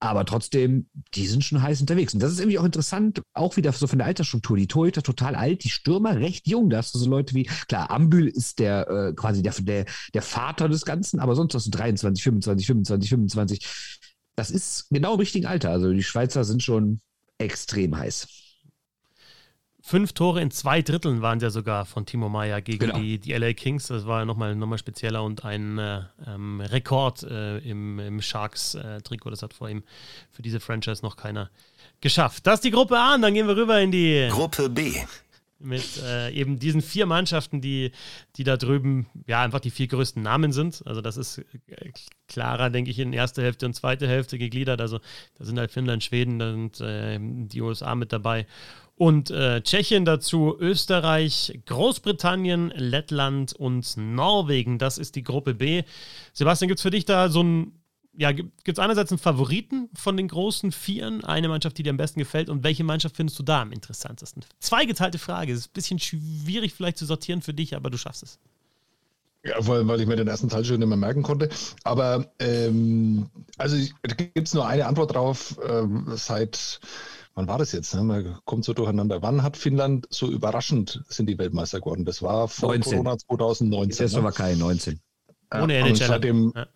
Aber trotzdem, die sind schon heiß unterwegs. Und das ist irgendwie auch interessant, auch wieder so von der Altersstruktur. Die Torhüter total alt, die Stürmer recht jung. Da hast du so Leute wie, klar, Ambül ist der äh, quasi der, der, der Vater des Ganzen, aber sonst hast du 23, 25, 25, 25. Das ist genau im richtigen Alter. Also die Schweizer sind schon extrem heiß. Fünf Tore in zwei Dritteln waren ja sogar von Timo Meyer gegen genau. die, die LA Kings. Das war ja nochmal noch mal spezieller und ein äh, ähm, Rekord äh, im, im Sharks-Trikot. Äh, das hat vor ihm für diese Franchise noch keiner geschafft. Das ist die Gruppe A und dann gehen wir rüber in die Gruppe B. Mit äh, eben diesen vier Mannschaften, die, die da drüben ja einfach die vier größten Namen sind. Also das ist äh, klarer, denke ich, in erster Hälfte und zweite Hälfte gegliedert. Also da sind halt Finnland, Schweden und die USA mit dabei und äh, Tschechien dazu, Österreich, Großbritannien, Lettland und Norwegen. Das ist die Gruppe B. Sebastian, gibt es für dich da so ein, ja, gibt es einerseits einen Favoriten von den großen Vieren, eine Mannschaft, die dir am besten gefällt und welche Mannschaft findest du da am interessantesten? Zweigeteilte Frage, ist ein bisschen schwierig vielleicht zu sortieren für dich, aber du schaffst es. Ja, vor allem, weil ich mir den ersten Teil schon nicht mehr merken konnte. Aber ähm, also gibt es nur eine Antwort drauf. Ähm, seit wann war das jetzt? Ne? Man kommt so durcheinander. Wann hat Finnland so überraschend sind die Weltmeister geworden? Das war vor 19. Corona 2019. Das war kein 19. Ohne NHL. Seitdem, ja.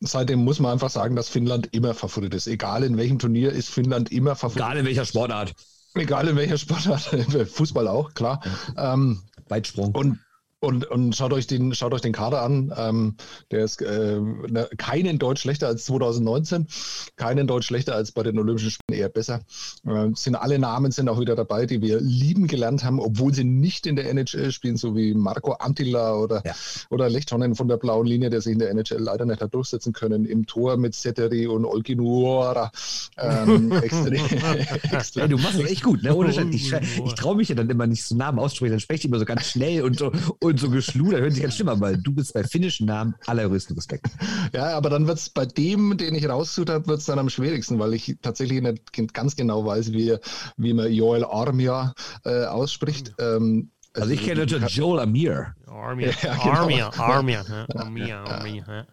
seitdem muss man einfach sagen, dass Finnland immer Favorit ist. Egal in welchem Turnier ist Finnland immer Favorit. Egal in welcher Sportart. Egal in welcher Sportart. Fußball auch, klar. Ähm, Weitsprung. Und und, und schaut, euch den, schaut euch den Kader an. Ähm, der ist äh, ne, keinen Deutsch schlechter als 2019, keinen Deutsch schlechter als bei den Olympischen Spielen, eher besser. Äh, sind alle Namen sind auch wieder dabei, die wir lieben gelernt haben, obwohl sie nicht in der NHL spielen, so wie Marco Antila oder, ja. oder Lechtonen von der blauen Linie, der sich in der NHL leider nicht hat durchsetzen können. Im Tor mit Setteri und Olki Nuora. Ähm, extrem, extrem. Ja, du machst es echt gut, ne? Ohne Ich, ich traue mich ja dann immer nicht so Namen auszusprechen, dann spreche ich immer so ganz schnell und so. Und und so geschludert, hört sich ganz schlimm an, weil du bist bei finnischen Namen allergrößten Respekt. Ja, aber dann wird es bei dem, den ich rausgesucht habe, wird es dann am schwierigsten, weil ich tatsächlich nicht ganz genau weiß, wie, wie man Joel Armia äh, ausspricht. Ähm, also, also ich kenne Joel Amir. Armia, ja, genau. Armia, Armia, Armia, Armia, ja.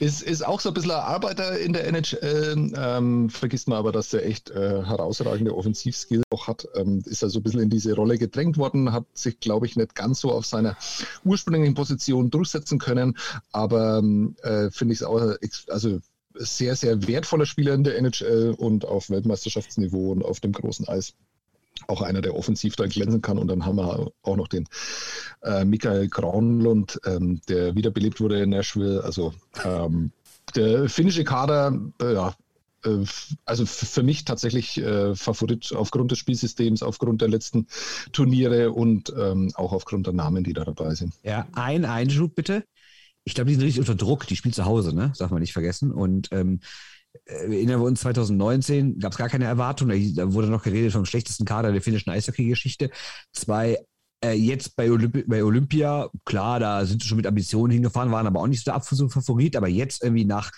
Ist, ist auch so ein bisschen ein Arbeiter in der NHL. Ähm, vergisst man aber, dass der echt äh, herausragende Offensivskills auch hat. Ähm, ist er so ein bisschen in diese Rolle gedrängt worden, hat sich, glaube ich, nicht ganz so auf seiner ursprünglichen Position durchsetzen können. Aber ähm, äh, finde ich es auch, also sehr, sehr wertvoller Spieler in der NHL und auf Weltmeisterschaftsniveau und auf dem großen Eis auch einer, der offensiv da glänzen kann. Und dann haben wir auch noch den äh, Michael Graunlund, ähm, der wiederbelebt wurde in Nashville. Also ähm, der finnische Kader, äh, ja, äh, also für mich tatsächlich äh, Favorit aufgrund des Spielsystems, aufgrund der letzten Turniere und ähm, auch aufgrund der Namen, die da dabei sind. Ja, ein Einschub bitte. Ich glaube, die sind richtig unter Druck. Die spielen zu Hause, ne? Darf man nicht vergessen. Und ähm, äh, erinnern wir uns, 2019 gab es gar keine Erwartung. Da wurde noch geredet vom schlechtesten Kader der finnischen Eishockey-Geschichte. Zwei äh, jetzt bei, Olymp bei, Olympia, klar, da sind sie schon mit Ambitionen hingefahren, waren aber auch nicht so der absolute Favorit. Aber jetzt irgendwie nach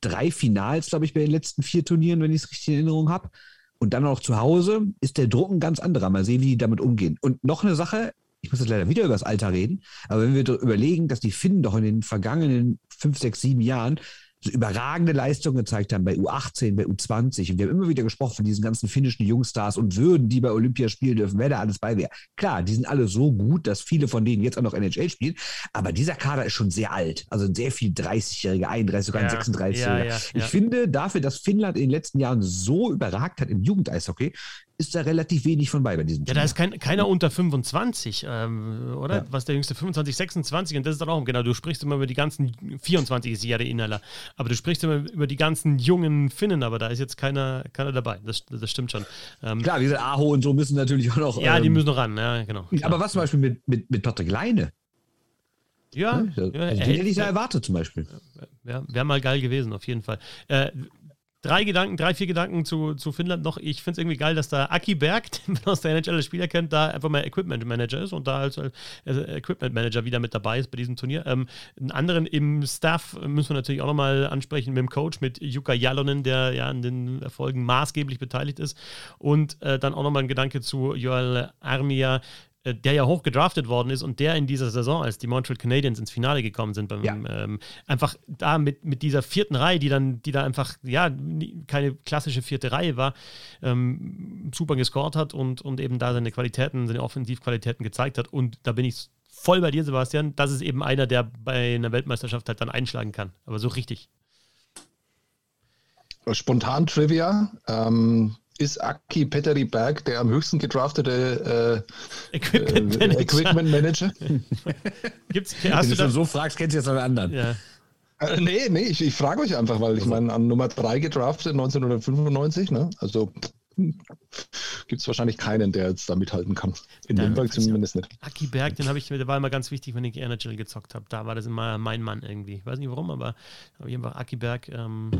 drei Finals, glaube ich, bei den letzten vier Turnieren, wenn ich es richtig in Erinnerung habe, und dann noch zu Hause, ist der Druck ein ganz anderer. Mal sehen, wie die damit umgehen. Und noch eine Sache, ich muss jetzt leider wieder über das Alter reden, aber wenn wir überlegen, dass die Finnen doch in den vergangenen fünf, sechs, sieben Jahren so überragende Leistungen gezeigt haben bei U18, bei U20. Und wir haben immer wieder gesprochen von diesen ganzen finnischen Jungstars und würden die bei Olympia spielen dürfen, wer da alles bei wäre. Klar, die sind alle so gut, dass viele von denen jetzt auch noch NHL spielen. Aber dieser Kader ist schon sehr alt. Also sehr viel 30-Jährige, 31, sogar ja, 36-Jährige. Ja, ja, ich finde, dafür, dass Finnland in den letzten Jahren so überragt hat im Jugendeishockey, ist da relativ wenig von bei bei diesem Ja, da ist kein, keiner unter 25, ähm, oder? Ja. Was der jüngste 25, 26 und das ist dann auch, genau, du sprichst immer über die ganzen, 24 ist ja der Inhaler, aber du sprichst immer über die ganzen jungen Finnen, aber da ist jetzt keiner, keiner dabei, das, das stimmt schon. Ähm, Klar, diese Aho und so müssen natürlich auch noch. Ja, ähm, die müssen noch ran, ja, genau. Aber was zum Beispiel mit, mit, mit Patrick Leine? Ja, ja, also, den hätte ich ja erwartet zum Beispiel. Wäre wär mal geil gewesen, auf jeden Fall. Äh, drei Gedanken, drei, vier Gedanken zu, zu Finnland noch. Ich finde es irgendwie geil, dass da Aki Berg, den man aus der NHL als Spieler kennt, da einfach mal Equipment Manager ist und da als, als Equipment Manager wieder mit dabei ist bei diesem Turnier. Ähm, einen anderen im Staff müssen wir natürlich auch nochmal ansprechen mit dem Coach, mit Jukka Jalonen, der ja an den Erfolgen maßgeblich beteiligt ist. Und äh, dann auch nochmal ein Gedanke zu Joel Armia, der ja hoch gedraftet worden ist und der in dieser Saison, als die Montreal Canadiens ins Finale gekommen sind, beim, ja. ähm, einfach da mit, mit dieser vierten Reihe, die dann, die da einfach, ja, keine klassische vierte Reihe war, ähm, super gescored hat und, und eben da seine Qualitäten, seine Offensivqualitäten gezeigt hat. Und da bin ich voll bei dir, Sebastian. Das ist eben einer, der bei einer Weltmeisterschaft halt dann einschlagen kann. Aber so richtig. Spontan Trivia. Ähm, ist Aki Petteri Berg der am höchsten gedraftete äh, Equipment äh, Manager. Equipment Manager. Gibt's, hast Wenn du, schon so fragst, kennst du jetzt alle anderen. Ja. Äh, nee, nee, ich, ich frage euch einfach, weil ich also. meine, an Nummer 3 gedraftet 1995, ne? Also gibt es wahrscheinlich keinen, der jetzt da mithalten kann. In ja, Nürnberg zumindest nicht. Aki Berg, den habe ich, der war immer ganz wichtig, wenn ich NHL gezockt habe. Da war das immer mein Mann irgendwie. Ich weiß nicht warum, aber habe ich einfach Aki Berg ähm,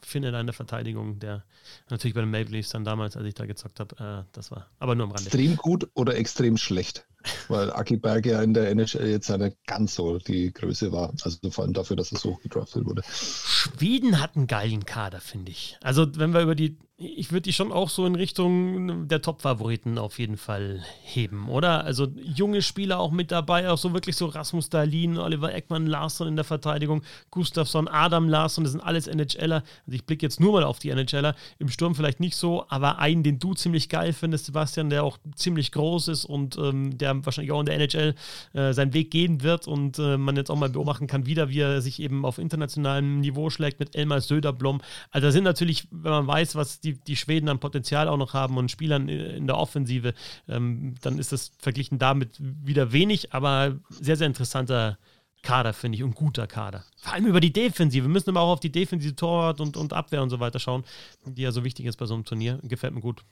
findet eine Verteidigung, der natürlich bei den Maple Leafs dann damals, als ich da gezockt habe, äh, das war aber nur am Rande. Extrem gut oder extrem schlecht? Weil Aki Berg ja in der NHL jetzt eine ganz so die Größe war. Also vor allem dafür, dass er so gedraftet wurde. Schweden hat einen geilen Kader, finde ich. Also wenn wir über die ich würde die schon auch so in Richtung der Top-Favoriten auf jeden Fall heben, oder? Also junge Spieler auch mit dabei, auch so wirklich so Rasmus Dahlin, Oliver Eckmann, Larsson in der Verteidigung, Gustafsson, Adam Larsson, das sind alles NHLer. Also ich blicke jetzt nur mal auf die NHLer, im Sturm vielleicht nicht so, aber einen, den du ziemlich geil findest, Sebastian, der auch ziemlich groß ist und ähm, der wahrscheinlich auch in der NHL äh, seinen Weg gehen wird und äh, man jetzt auch mal beobachten kann, wieder, wie er sich eben auf internationalem Niveau schlägt mit Elmar Söderblom. Also da sind natürlich, wenn man weiß, was die die, die Schweden an Potenzial auch noch haben und Spielern in der Offensive, ähm, dann ist das verglichen damit wieder wenig, aber sehr, sehr interessanter Kader, finde ich, und guter Kader. Vor allem über die Defensive. Wir müssen aber auch auf die Defensive Torwart und, und Abwehr und so weiter schauen, die ja so wichtig ist bei so einem Turnier. Gefällt mir gut.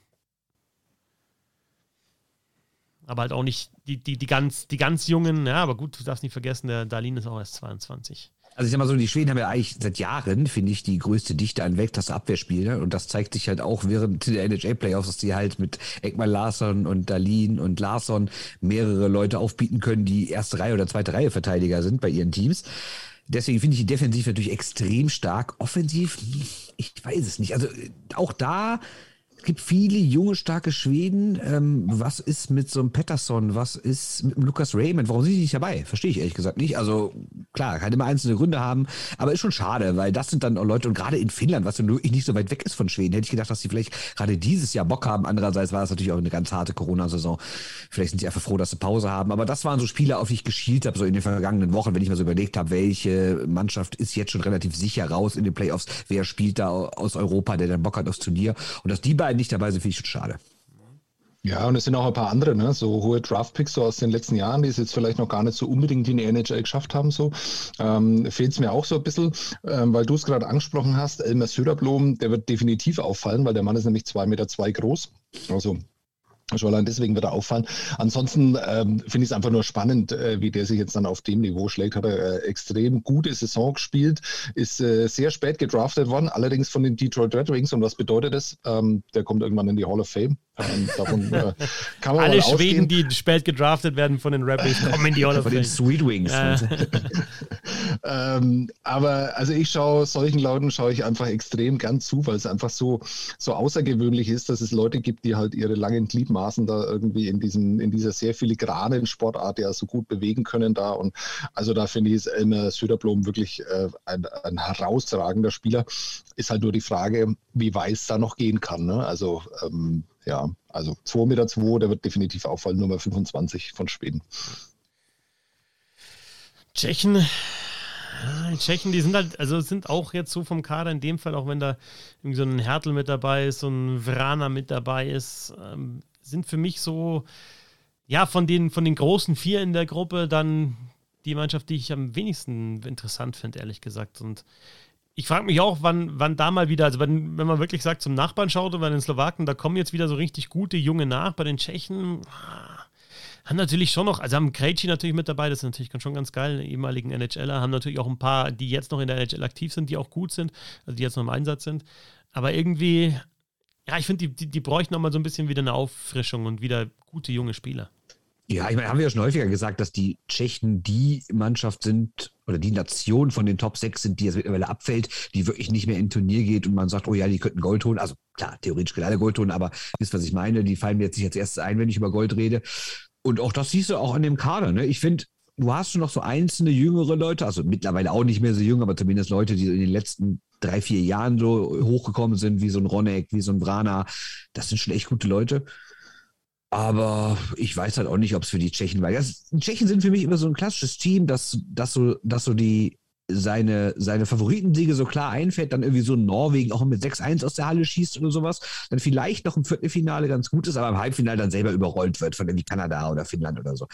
Aber halt auch nicht die, die, die, ganz, die ganz Jungen, ja, aber gut, du darfst nicht vergessen, der Darlin ist auch erst 22. Also ich sag mal so, die Schweden haben ja eigentlich seit Jahren, finde ich, die größte Dichte an Weltklasse-Abwehrspielern. Und das zeigt sich halt auch während der NHL-Playoffs, dass die halt mit Ekman Larsson und Dalin und Larsson mehrere Leute aufbieten können, die erste Reihe oder zweite Reihe Verteidiger sind bei ihren Teams. Deswegen finde ich die defensiv natürlich extrem stark. Offensiv, ich weiß es nicht. Also auch da es gibt viele junge, starke Schweden. Ähm, was ist mit so einem Pettersson? Was ist mit dem Lukas Raymond? Warum sind die nicht dabei? Verstehe ich ehrlich gesagt nicht. Also klar, kann immer einzelne Gründe haben, aber ist schon schade, weil das sind dann auch Leute und gerade in Finnland, was nur nicht so weit weg ist von Schweden, hätte ich gedacht, dass sie vielleicht gerade dieses Jahr Bock haben. Andererseits war es natürlich auch eine ganz harte Corona-Saison. Vielleicht sind sie einfach froh, dass sie Pause haben. Aber das waren so Spiele, auf die ich geschielt habe, so in den vergangenen Wochen, wenn ich mal so überlegt habe, welche Mannschaft ist jetzt schon relativ sicher raus in den Playoffs, wer spielt da aus Europa, der dann Bock hat aufs Turnier. Und dass die beiden nicht dabei sind, finde ich schon schade. Ja, und es sind auch ein paar andere, ne? so hohe Draftpicks so aus den letzten Jahren, die es jetzt vielleicht noch gar nicht so unbedingt in die NHL geschafft haben. So ähm, fehlt es mir auch so ein bisschen, ähm, weil du es gerade angesprochen hast. Elmer Söderblom, der wird definitiv auffallen, weil der Mann ist nämlich zwei Meter zwei groß. Also Schon allein deswegen wird er auffallen. Ansonsten ähm, finde ich es einfach nur spannend, äh, wie der sich jetzt dann auf dem Niveau schlägt. Hat er äh, extrem gute Saison gespielt, ist äh, sehr spät gedraftet worden, allerdings von den Detroit Red Wings. Und was bedeutet das? Ähm, der kommt irgendwann in die Hall of Fame. Ähm, davon, äh, Alle Schweden, die spät gedraftet werden von den Red Wings, kommen in die Hall of Fame. Von den Sweet Wings. ähm, aber also ich schaue solchen Leuten schaue ich einfach extrem gern zu, weil es einfach so, so außergewöhnlich ist, dass es Leute gibt, die halt ihre langen Gliedmaßen da irgendwie in diesem, in dieser sehr filigranen Sportart ja so gut bewegen können da. Und also da finde ich es Elmer Söderblom wirklich äh, ein, ein herausragender Spieler. Ist halt nur die Frage, wie weit es da noch gehen kann. Ne? Also ähm, ja, also 2,2 Meter, zwei, der wird definitiv auffallen, Nummer 25 von Schweden. Tschechen, ja, die Tschechen, die sind halt, also sind auch jetzt so vom Kader in dem Fall, auch wenn da irgendwie so ein Hertel mit dabei ist, so ein Vrana mit dabei ist, ähm, sind für mich so, ja, von den, von den großen vier in der Gruppe dann die Mannschaft, die ich am wenigsten interessant finde, ehrlich gesagt. Und ich frage mich auch, wann, wann da mal wieder, also wenn, wenn man wirklich sagt, zum Nachbarn schaut und bei den Slowaken, da kommen jetzt wieder so richtig gute Junge nach. Bei den Tschechen ah, haben natürlich schon noch, also haben Krejci natürlich mit dabei, das ist natürlich schon ganz geil, ehemaligen NHLer, haben natürlich auch ein paar, die jetzt noch in der NHL aktiv sind, die auch gut sind, also die jetzt noch im Einsatz sind. Aber irgendwie, ja, ich finde, die, die, die bräuchten noch mal so ein bisschen wieder eine Auffrischung und wieder gute junge Spieler. Ja, ich meine, haben wir ja schon häufiger gesagt, dass die Tschechen die Mannschaft sind oder die Nation von den Top 6 sind, die jetzt mittlerweile abfällt, die wirklich nicht mehr in Turnier geht und man sagt, oh ja, die könnten Gold holen. Also klar, theoretisch können alle Gold holen, aber wisst, was ich meine? Die fallen mir jetzt nicht als erstes ein, wenn ich über Gold rede. Und auch das siehst du auch an dem Kader. Ne? Ich finde, du hast schon noch so einzelne jüngere Leute, also mittlerweile auch nicht mehr so jung, aber zumindest Leute, die in den letzten drei, vier Jahren so hochgekommen sind, wie so ein Ronek, wie so ein Brana. Das sind schon echt gute Leute. Aber ich weiß halt auch nicht, ob es für die Tschechen war. Das, Tschechen sind für mich immer so ein klassisches Team, das, das, so, das so die seine, seine Favoritensiege so klar einfällt, dann irgendwie so Norwegen auch mit 6-1 aus der Halle schießt oder sowas, dann vielleicht noch im Viertelfinale ganz gut ist, aber im Halbfinale dann selber überrollt wird von irgendwie Kanada oder Finnland oder so.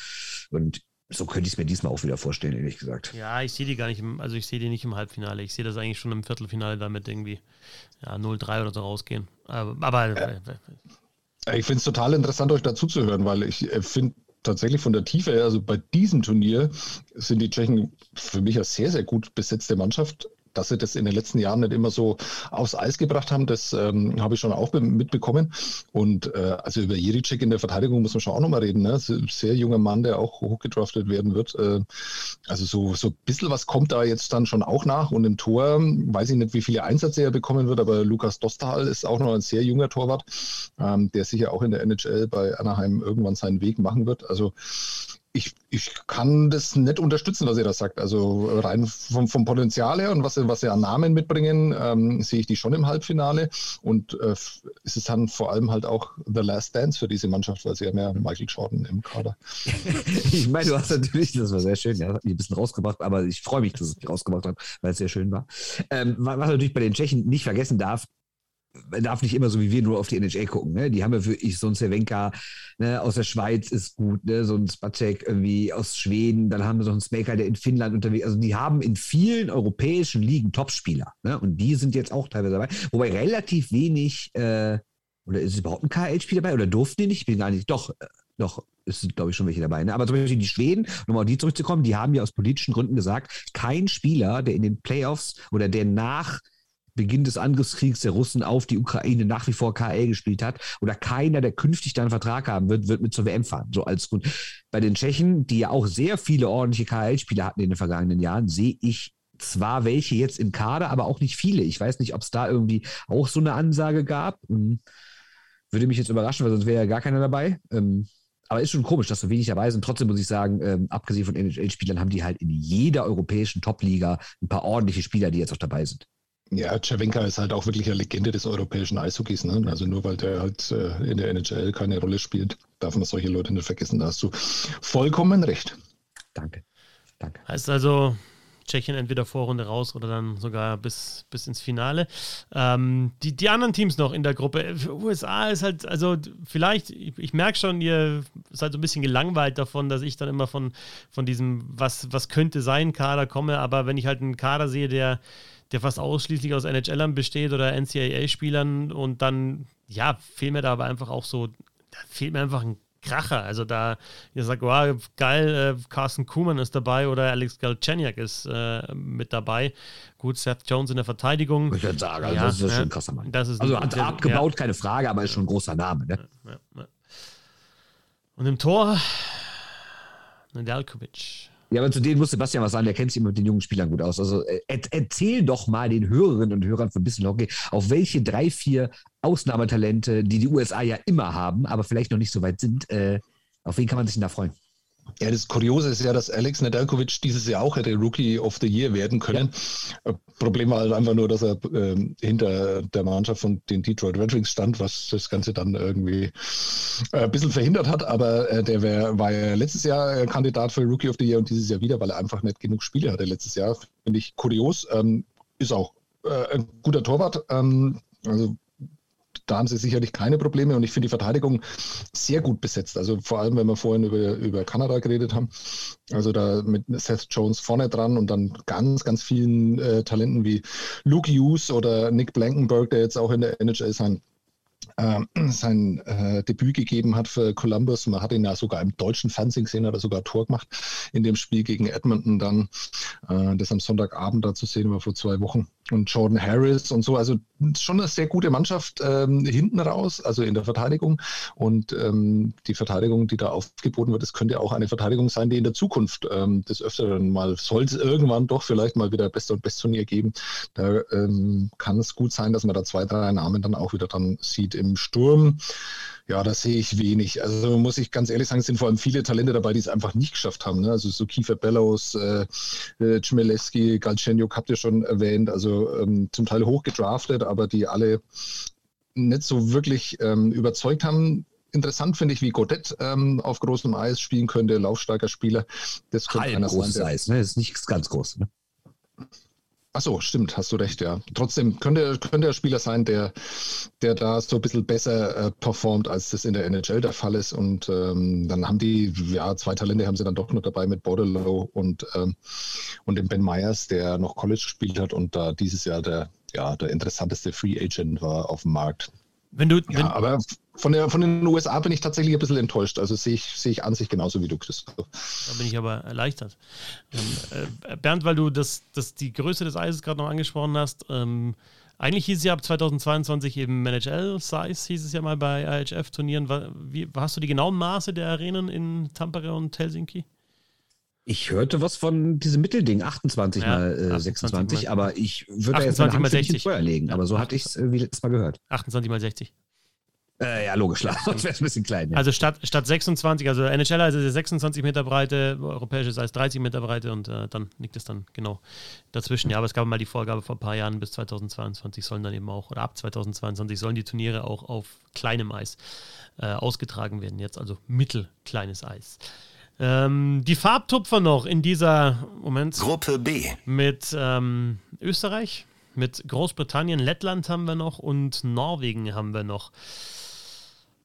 Und so könnte ich es mir diesmal auch wieder vorstellen, ehrlich gesagt. Ja, ich sehe die gar nicht im, also ich sehe die nicht im Halbfinale. Ich sehe das eigentlich schon im Viertelfinale damit irgendwie ja, 0-3 oder so rausgehen. Aber, aber ja. äh, ich finde es total interessant, euch dazu zu hören, weil ich äh, finde tatsächlich von der Tiefe her, also bei diesem Turnier sind die Tschechen für mich eine sehr, sehr gut besetzte Mannschaft dass sie das in den letzten Jahren nicht immer so aufs Eis gebracht haben, das ähm, habe ich schon auch mitbekommen. Und äh, also über Jiricek in der Verteidigung muss man schon auch nochmal reden. Ne? Sehr junger Mann, der auch hochgedraftet werden wird. Äh, also so, so ein bisschen was kommt da jetzt dann schon auch nach. Und im Tor weiß ich nicht, wie viele Einsätze er bekommen wird, aber Lukas Dostal ist auch noch ein sehr junger Torwart, ähm, der sicher auch in der NHL bei Anaheim irgendwann seinen Weg machen wird. Also ich, ich kann das nicht unterstützen, was ihr da sagt. Also rein vom, vom Potenzial her und was, was sie an Namen mitbringen, ähm, sehe ich die schon im Halbfinale. Und äh, es ist dann vor allem halt auch The Last Dance für diese Mannschaft, weil sie haben ja Michael Jordan im Kader. ich meine, du hast natürlich, das war sehr schön, ja, hat mich ein bisschen rausgebracht, aber ich freue mich, dass es mich rausgebracht hat, weil es sehr schön war. Ähm, was man natürlich bei den Tschechen nicht vergessen darf, man darf nicht immer so wie wir nur auf die NHL gucken. Ne? Die haben ja wirklich so ein Cervenka ne, aus der Schweiz ist gut, ne? so ein Spacek irgendwie aus Schweden, dann haben wir so einen Smaker, der in Finnland unterwegs Also die haben in vielen europäischen Ligen Topspieler. Ne? Und die sind jetzt auch teilweise dabei. Wobei relativ wenig, äh, oder ist es überhaupt ein KL-Spiel dabei? Oder durften die nicht? Ich bin gar nicht. Doch, äh, doch, ist, glaube ich, schon welche dabei. Ne? Aber zum Beispiel die Schweden, um auf die zurückzukommen, die haben ja aus politischen Gründen gesagt, kein Spieler, der in den Playoffs oder der nach Beginn des Angriffskriegs der Russen auf die Ukraine nach wie vor KL gespielt hat oder keiner, der künftig dann einen Vertrag haben wird, wird mit zur WM fahren. So als Grund. Bei den Tschechen, die ja auch sehr viele ordentliche KL-Spieler hatten in den vergangenen Jahren, sehe ich zwar welche jetzt im Kader, aber auch nicht viele. Ich weiß nicht, ob es da irgendwie auch so eine Ansage gab. Hm. Würde mich jetzt überraschen, weil sonst wäre ja gar keiner dabei. Ähm, aber ist schon komisch, dass so wenig dabei sind. Trotzdem muss ich sagen, ähm, abgesehen von NHL-Spielern haben die halt in jeder europäischen Top-Liga ein paar ordentliche Spieler, die jetzt auch dabei sind. Ja, Cervenka ist halt auch wirklich eine Legende des europäischen Eishockeys. Ne? Also nur weil der halt äh, in der NHL keine Rolle spielt, darf man solche Leute nicht vergessen. Da hast du vollkommen recht. Danke. Danke. Heißt also, Tschechien entweder Vorrunde raus oder dann sogar bis, bis ins Finale. Ähm, die, die anderen Teams noch in der Gruppe. USA ist halt, also vielleicht, ich, ich merke schon, ihr seid so ein bisschen gelangweilt davon, dass ich dann immer von, von diesem, was, was könnte sein, Kader komme. Aber wenn ich halt einen Kader sehe, der der fast ausschließlich aus NHLern besteht oder NCAA-Spielern und dann, ja, fehlt mir da aber einfach auch so, da fehlt mir einfach ein Kracher. Also da, ihr sagt, wow, geil, äh, Carsten Kuhmann ist dabei oder Alex Galchenyuk ist äh, mit dabei. Gut, Seth Jones in der Verteidigung. Ich würde sagen, also ja, das ist schon ein krasser Mann. also hat abgebaut, ja. keine Frage, aber ist schon ein großer Name. Ne? Ja, Und im Tor Nedeljkovic. Ja, aber zu denen muss Sebastian was sagen, der kennt sich immer mit den jungen Spielern gut aus. Also äh, erzähl doch mal den Hörerinnen und Hörern von Bisschen Hockey, auf welche drei, vier Ausnahmetalente, die die USA ja immer haben, aber vielleicht noch nicht so weit sind, äh, auf wen kann man sich denn da freuen? Ja, das Kuriose ist ja, dass Alex Nedeljkovic dieses Jahr auch hätte Rookie of the Year werden können. Ja. Äh, Problem war halt einfach nur, dass er äh, hinter der Mannschaft von den Detroit Red Wings stand, was das Ganze dann irgendwie äh, ein bisschen verhindert hat. Aber äh, der wär, war ja letztes Jahr äh, Kandidat für Rookie of the Year und dieses Jahr wieder, weil er einfach nicht genug Spiele hatte letztes Jahr. Finde ich kurios. Ähm, ist auch äh, ein guter Torwart. Ähm, also da haben sie sicherlich keine Probleme und ich finde die Verteidigung sehr gut besetzt. Also vor allem, wenn wir vorhin über, über Kanada geredet haben, also da mit Seth Jones vorne dran und dann ganz, ganz vielen äh, Talenten wie Luke Hughes oder Nick Blankenberg, der jetzt auch in der NHL sein äh, sein äh, Debüt gegeben hat für Columbus. Man hat ihn ja sogar im deutschen Fernsehen gesehen, hat er sogar Tor gemacht in dem Spiel gegen Edmonton dann, das am Sonntagabend da zu sehen war vor zwei Wochen. Und Jordan Harris und so, also schon eine sehr gute Mannschaft ähm, hinten raus, also in der Verteidigung. Und ähm, die Verteidigung, die da aufgeboten wird, das könnte auch eine Verteidigung sein, die in der Zukunft ähm, des Öfteren mal, sollte es irgendwann doch vielleicht mal wieder Best- und Best-Turnier geben. Da ähm, kann es gut sein, dass man da zwei, drei Namen dann auch wieder dran sieht im Sturm. Ja, da sehe ich wenig. Also muss ich ganz ehrlich sagen, es sind vor allem viele Talente dabei, die es einfach nicht geschafft haben. Ne? Also so Kiefer Bellows, äh, äh, Chmielewski, Galchenyuk habt ihr schon erwähnt. Also ähm, zum Teil hoch gedraftet, aber die alle nicht so wirklich ähm, überzeugt haben. Interessant finde ich, wie Godet ähm, auf großem Eis spielen könnte, laufstarker Spieler. Das könnte Halb einer großes sein, Eis, ne? Das ist nicht ganz groß. Ne? Ach so, stimmt, hast du recht, ja. Trotzdem könnte, könnte der Spieler sein, der, der da so ein bisschen besser äh, performt, als das in der NHL der Fall ist. Und ähm, dann haben die, ja, zwei Talente haben sie dann doch noch dabei mit Bordelow und, ähm, und dem Ben Myers, der noch College gespielt hat und da dieses Jahr der, ja, der interessanteste Free Agent war auf dem Markt. Wenn du, ja, aber von, der, von den USA bin ich tatsächlich ein bisschen enttäuscht. Also sehe ich, sehe ich an sich genauso wie du, Christoph. Da bin ich aber erleichtert. Ähm, äh, Bernd, weil du das, das, die Größe des Eises gerade noch angesprochen hast, ähm, eigentlich hieß es ja ab 2022 eben NHL-Size, hieß es ja mal bei IHF-Turnieren. Hast du die genauen Maße der Arenen in Tampere und Helsinki? Ich hörte was von diesem Mittelding, 28 ja, mal äh, 26, mal. aber ich würde jetzt meine Hand 60. Feuer legen, aber so hatte ich es äh, wie letztes Mal gehört. 28 mal 60. Äh, ja, logisch, klar. sonst wäre es ein bisschen klein. Ja. Also statt, statt 26, also NHL ist es 26 Meter Breite, europäische ist 30 Meter Breite und äh, dann liegt es dann genau dazwischen. Ja, aber es gab mal die Vorgabe vor ein paar Jahren, bis 2022 sollen dann eben auch, oder ab 2022 sollen die Turniere auch auf kleinem Eis äh, ausgetragen werden. Jetzt also mittelkleines Eis. Ähm, die Farbtupfer noch in dieser Moment. Gruppe B. Mit ähm, Österreich, mit Großbritannien, Lettland haben wir noch und Norwegen haben wir noch.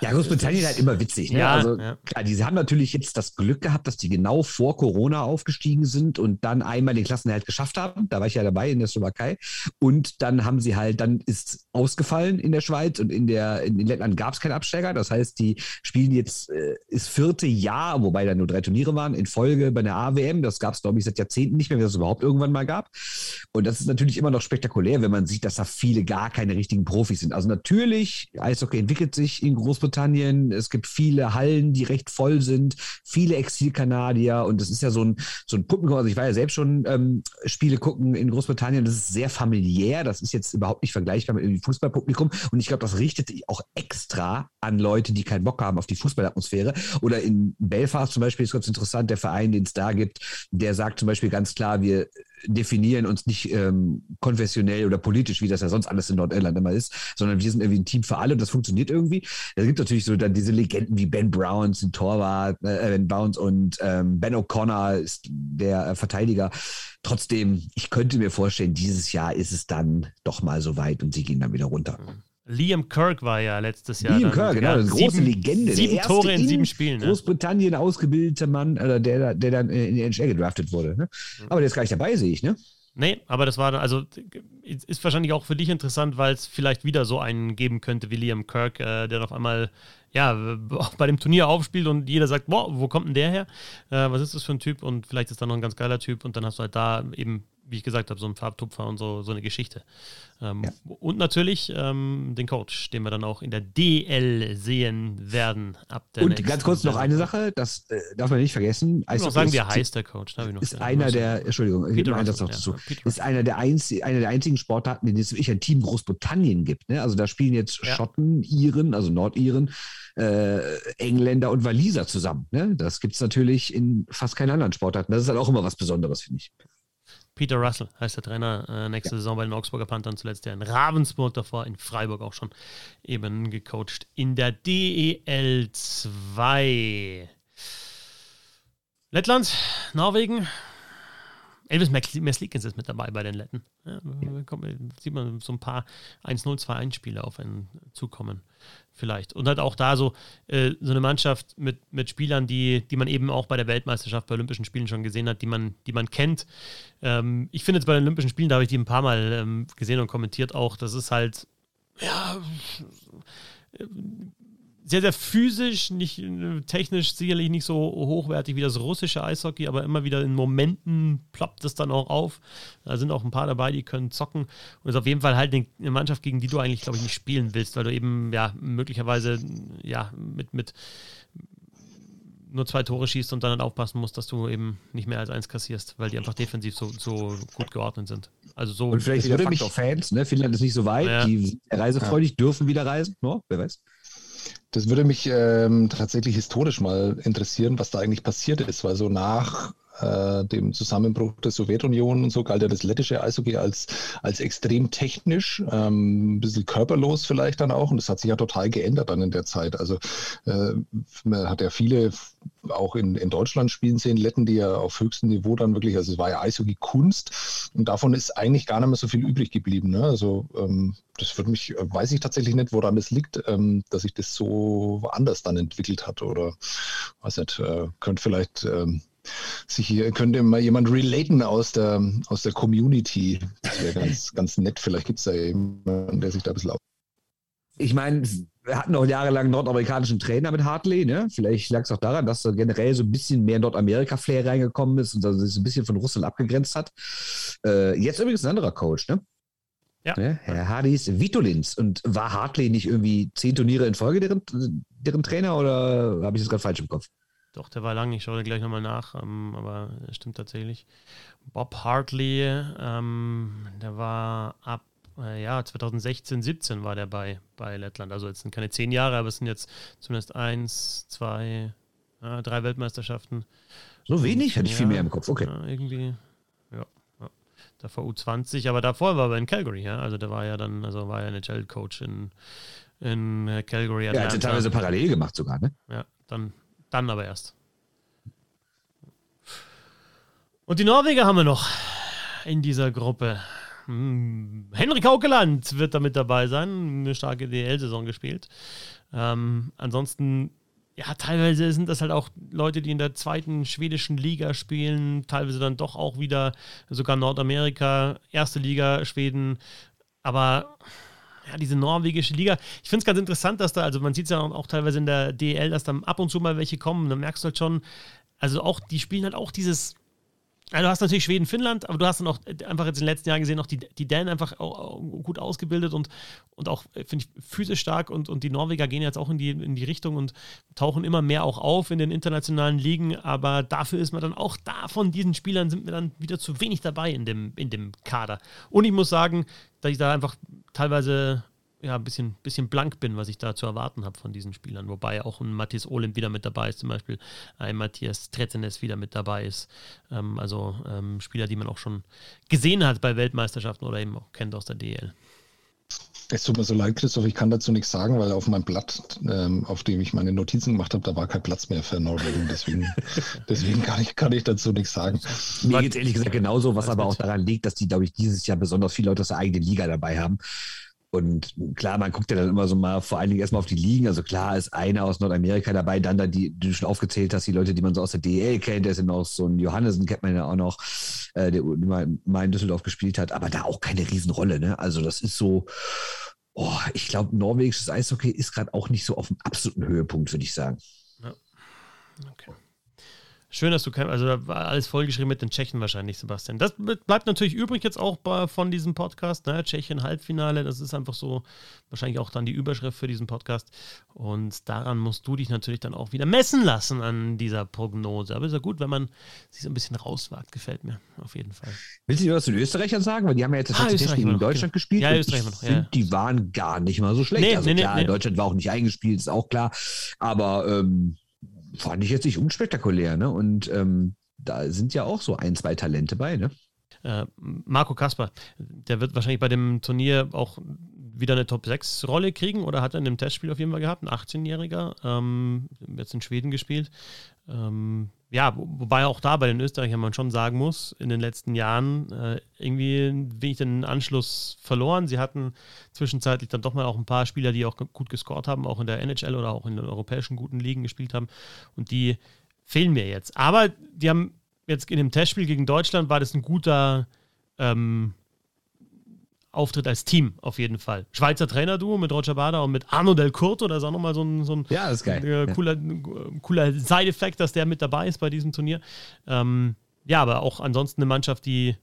Ja, Großbritannien ist halt immer witzig. Ne? Ja, also ja. klar, die haben natürlich jetzt das Glück gehabt, dass die genau vor Corona aufgestiegen sind und dann einmal den Klassenerhalt geschafft haben. Da war ich ja dabei in der Slowakei. Und dann haben sie halt, dann ist ausgefallen in der Schweiz und in der in Lettland gab es keinen Absteiger. Das heißt, die spielen jetzt äh, ist vierte Jahr, wobei da nur drei Turniere waren, in Folge bei der AWM. Das gab es, glaube ich, seit Jahrzehnten nicht mehr, wie das überhaupt irgendwann mal gab. Und das ist natürlich immer noch spektakulär, wenn man sieht, dass da viele gar keine richtigen Profis sind. Also natürlich, Eishockey entwickelt sich in Großbritannien Großbritannien. Es gibt viele Hallen, die recht voll sind, viele Exilkanadier und das ist ja so ein, so ein Publikum. Also ich war ja selbst schon ähm, Spiele gucken in Großbritannien. Das ist sehr familiär. Das ist jetzt überhaupt nicht vergleichbar mit dem Fußballpublikum. Und ich glaube, das richtet sich auch extra an Leute, die keinen Bock haben auf die Fußballatmosphäre. Oder in Belfast zum Beispiel ist ganz interessant, der Verein, den es da gibt, der sagt zum Beispiel ganz klar, wir definieren uns nicht ähm, konfessionell oder politisch, wie das ja sonst alles in Nordirland immer ist, sondern wir sind irgendwie ein Team für alle und das funktioniert irgendwie. Es gibt natürlich so dann diese Legenden wie Ben Browns, ein Torwart, äh, Ben Browns und ähm, Ben O'Connor ist der äh, Verteidiger. Trotzdem, ich könnte mir vorstellen, dieses Jahr ist es dann doch mal so weit und sie gehen dann wieder runter. Mhm. Liam Kirk war ja letztes Jahr. Liam Kirk, genau, eine große Legende. Sieben Tore in sieben Spielen. Ne? Großbritannien ausgebildeter Mann, äh, der, der dann in die NHL gedraftet wurde. Ne? Mhm. Aber der ist gar nicht dabei, sehe ich, ne? Nee, aber das war, also ist wahrscheinlich auch für dich interessant, weil es vielleicht wieder so einen geben könnte wie Liam Kirk, äh, der auf einmal ja, bei dem Turnier aufspielt und jeder sagt, boah, wo kommt denn der her? Äh, was ist das für ein Typ? Und vielleicht ist da noch ein ganz geiler Typ und dann hast du halt da eben wie ich gesagt habe, so ein Farbtupfer und so, so eine Geschichte. Ähm, ja. Und natürlich ähm, den Coach, den wir dann auch in der DL sehen werden. Ab der und ganz kurz noch eine Sache, das äh, darf man nicht vergessen. Ich muss sagen, wie heißt der Coach? ist einer der, Entschuldigung, ich Peter das noch dazu, ja, ist einer der, einz, einer der einzigen Sportarten, in denen es wirklich ein Team Großbritannien gibt. Ne? Also da spielen jetzt ja. Schotten, Iren, also Nordiren, äh, Engländer und Waliser zusammen. Ne? Das gibt es natürlich in fast keinen anderen Sportarten. Das ist halt auch immer was Besonderes, finde ich. Peter Russell heißt der Trainer äh, nächste ja. Saison bei den Augsburger Panthern, zuletzt ja in Ravensburg, davor in Freiburg auch schon eben gecoacht in der DEL 2. Lettland, Norwegen, Elvis Meslikins ist mit dabei bei den Letten. Ja, sieht man so ein paar 1-0, 2-1-Spiele auf einen zukommen, vielleicht. Und halt auch da so, äh, so eine Mannschaft mit, mit Spielern, die, die man eben auch bei der Weltmeisterschaft, bei Olympischen Spielen schon gesehen hat, die man, die man kennt. Ähm, ich finde jetzt bei den Olympischen Spielen, da habe ich die ein paar Mal ähm, gesehen und kommentiert auch, das ist halt, ja, sehr, sehr physisch, nicht äh, technisch sicherlich nicht so hochwertig wie das russische Eishockey, aber immer wieder in Momenten ploppt es dann auch auf. Da sind auch ein paar dabei, die können zocken. Und ist auf jeden Fall halt eine Mannschaft, gegen die du eigentlich, glaube ich, nicht spielen willst, weil du eben ja möglicherweise ja mit, mit nur zwei Tore schießt und dann halt aufpassen musst, dass du eben nicht mehr als eins kassierst, weil die einfach defensiv so, so gut geordnet sind. Also so und vielleicht wieder Faktor Fans, ne? Finnland ist nicht so weit, ja. die sind reisefreudig, ja. dürfen wieder reisen, no? wer weiß. Das würde mich ähm, tatsächlich historisch mal interessieren, was da eigentlich passiert ist, weil so nach äh, dem Zusammenbruch der Sowjetunion und so galt ja das lettische Eishockey als, als extrem technisch, ähm, ein bisschen körperlos vielleicht dann auch. Und das hat sich ja total geändert dann in der Zeit. Also äh, man hat ja viele auch in, in Deutschland spielen sehen, Letten, die ja auf höchstem Niveau dann wirklich, also es war ja Eishockey-Kunst und davon ist eigentlich gar nicht mehr so viel übrig geblieben. Ne? Also ähm, das würde mich, weiß ich tatsächlich nicht, woran es liegt, ähm, dass sich das so anders dann entwickelt hat oder weiß nicht, äh, könnte vielleicht ähm, sich hier könnte mal jemand relaten aus der, aus der Community. Das wäre ganz, ganz nett. Vielleicht gibt es da jemanden, der sich da ein bisschen auf. Ich meine, wir hatten auch jahrelang nordamerikanischen Trainer mit Hartley. Ne? Vielleicht lag es auch daran, dass da generell so ein bisschen mehr Nordamerika-Flair reingekommen ist und dass es ein bisschen von Russland abgegrenzt hat. Äh, jetzt übrigens ein anderer Coach, ne? Ja. Ne? Herr Hardys Vitolins. Und war Hartley nicht irgendwie zehn Turniere in Folge deren, deren Trainer oder habe ich das gerade falsch im Kopf? Doch, der war lang. Ich schaue gleich nochmal nach, ähm, aber es stimmt tatsächlich. Bob Hartley, ähm, der war ab äh, ja, 2016, 17 war der bei, bei Lettland. Also jetzt sind keine zehn Jahre, aber es sind jetzt zumindest eins, zwei, äh, drei Weltmeisterschaften. So wenig? Hätte ich viel mehr im Kopf, okay. Ja, irgendwie, ja, ja. Davor U20, aber davor war er in Calgary, ja. Also der war ja dann, also war ja NHL-Coach in, in äh, Calgary. Atlanta. Ja, hat er teilweise parallel gemacht sogar, ne? Ja, dann dann aber erst. Und die Norweger haben wir noch in dieser Gruppe. Hm. Henrik Haukeland wird da mit dabei sein. Eine starke DL-Saison gespielt. Ähm, ansonsten, ja, teilweise sind das halt auch Leute, die in der zweiten schwedischen Liga spielen. Teilweise dann doch auch wieder sogar Nordamerika, erste Liga Schweden. Aber ja, diese norwegische Liga. Ich finde es ganz interessant, dass da, also man sieht es ja auch teilweise in der DL, dass dann ab und zu mal welche kommen. Dann merkst du halt schon, also auch, die spielen halt auch dieses. Also du hast natürlich Schweden, Finnland, aber du hast dann auch einfach jetzt in den letzten Jahren gesehen, auch die, die Dänen einfach gut ausgebildet und, und auch, finde ich, physisch stark und, und die Norweger gehen jetzt auch in die, in die Richtung und tauchen immer mehr auch auf in den internationalen Ligen, aber dafür ist man dann auch da von diesen Spielern sind wir dann wieder zu wenig dabei in dem, in dem Kader. Und ich muss sagen, dass ich da einfach teilweise ja, ein bisschen, bisschen blank bin, was ich da zu erwarten habe von diesen Spielern. Wobei auch ein Matthias Ohlem wieder mit dabei ist, zum Beispiel ein Matthias Tretzenes wieder mit dabei ist. Ähm, also ähm, Spieler, die man auch schon gesehen hat bei Weltmeisterschaften oder eben auch kennt aus der DL. Es tut mir so leid, Christoph, ich kann dazu nichts sagen, weil auf meinem Blatt, ähm, auf dem ich meine Notizen gemacht habe, da war kein Platz mehr für Norwegen. Deswegen, deswegen kann, ich, kann ich dazu nichts sagen. Mir geht es ehrlich gesagt genauso, was aber auch daran liegt, dass die, glaube ich, dieses Jahr besonders viele Leute aus der eigenen Liga dabei haben. Und klar, man guckt ja dann immer so mal vor allen Dingen erstmal auf die Ligen. Also klar ist einer aus Nordamerika dabei, dann da die, die du schon aufgezählt hast, die Leute, die man so aus der DL kennt, der ist ja noch so ein Johannesen, kennt man ja auch noch, äh, der mal in Düsseldorf gespielt hat, aber da auch keine Riesenrolle. Ne? Also das ist so, oh, ich glaube, norwegisches Eishockey ist gerade auch nicht so auf dem absoluten Höhepunkt, würde ich sagen. Ja. Okay. Schön, dass du kein, also alles vollgeschrieben mit den Tschechen wahrscheinlich, Sebastian. Das bleibt natürlich übrig jetzt auch bei, von diesem Podcast, ne? Tschechien Halbfinale, das ist einfach so wahrscheinlich auch dann die Überschrift für diesen Podcast. Und daran musst du dich natürlich dann auch wieder messen lassen an dieser Prognose. Aber ist ja gut, wenn man sich so ein bisschen rauswagt, gefällt mir auf jeden Fall. Willst du was zu den Österreichern sagen? Weil die haben ja jetzt das ah, Tschechien in Deutschland genau. gespielt. Ja, Österreich noch. Ja. Find, die waren gar nicht mal so schlecht. Nee, also nee, klar, nee, Deutschland war auch nicht eingespielt, ist auch klar. Aber ähm, fand ich jetzt nicht unspektakulär, ne? Und ähm, da sind ja auch so ein, zwei Talente bei, ne? Äh, Marco Kasper, der wird wahrscheinlich bei dem Turnier auch wieder eine Top-6-Rolle kriegen oder hat er in dem Testspiel auf jeden Fall gehabt, ein 18-Jähriger, ähm, jetzt in Schweden gespielt. Ähm, ja, wobei auch da bei den Österreichern man schon sagen muss, in den letzten Jahren äh, irgendwie bin ich den Anschluss verloren. Sie hatten zwischenzeitlich dann doch mal auch ein paar Spieler, die auch gut gescored haben, auch in der NHL oder auch in den europäischen guten Ligen gespielt haben. Und die fehlen mir jetzt. Aber die haben jetzt in dem Testspiel gegen Deutschland war das ein guter ähm, Auftritt als Team auf jeden Fall. Schweizer Trainer-Duo mit Roger Bader und mit Arno Del Curto, das ist auch nochmal so ein, so ein ja, äh, cooler, cooler Side-Effekt, dass der mit dabei ist bei diesem Turnier. Ähm, ja, aber auch ansonsten eine Mannschaft, die,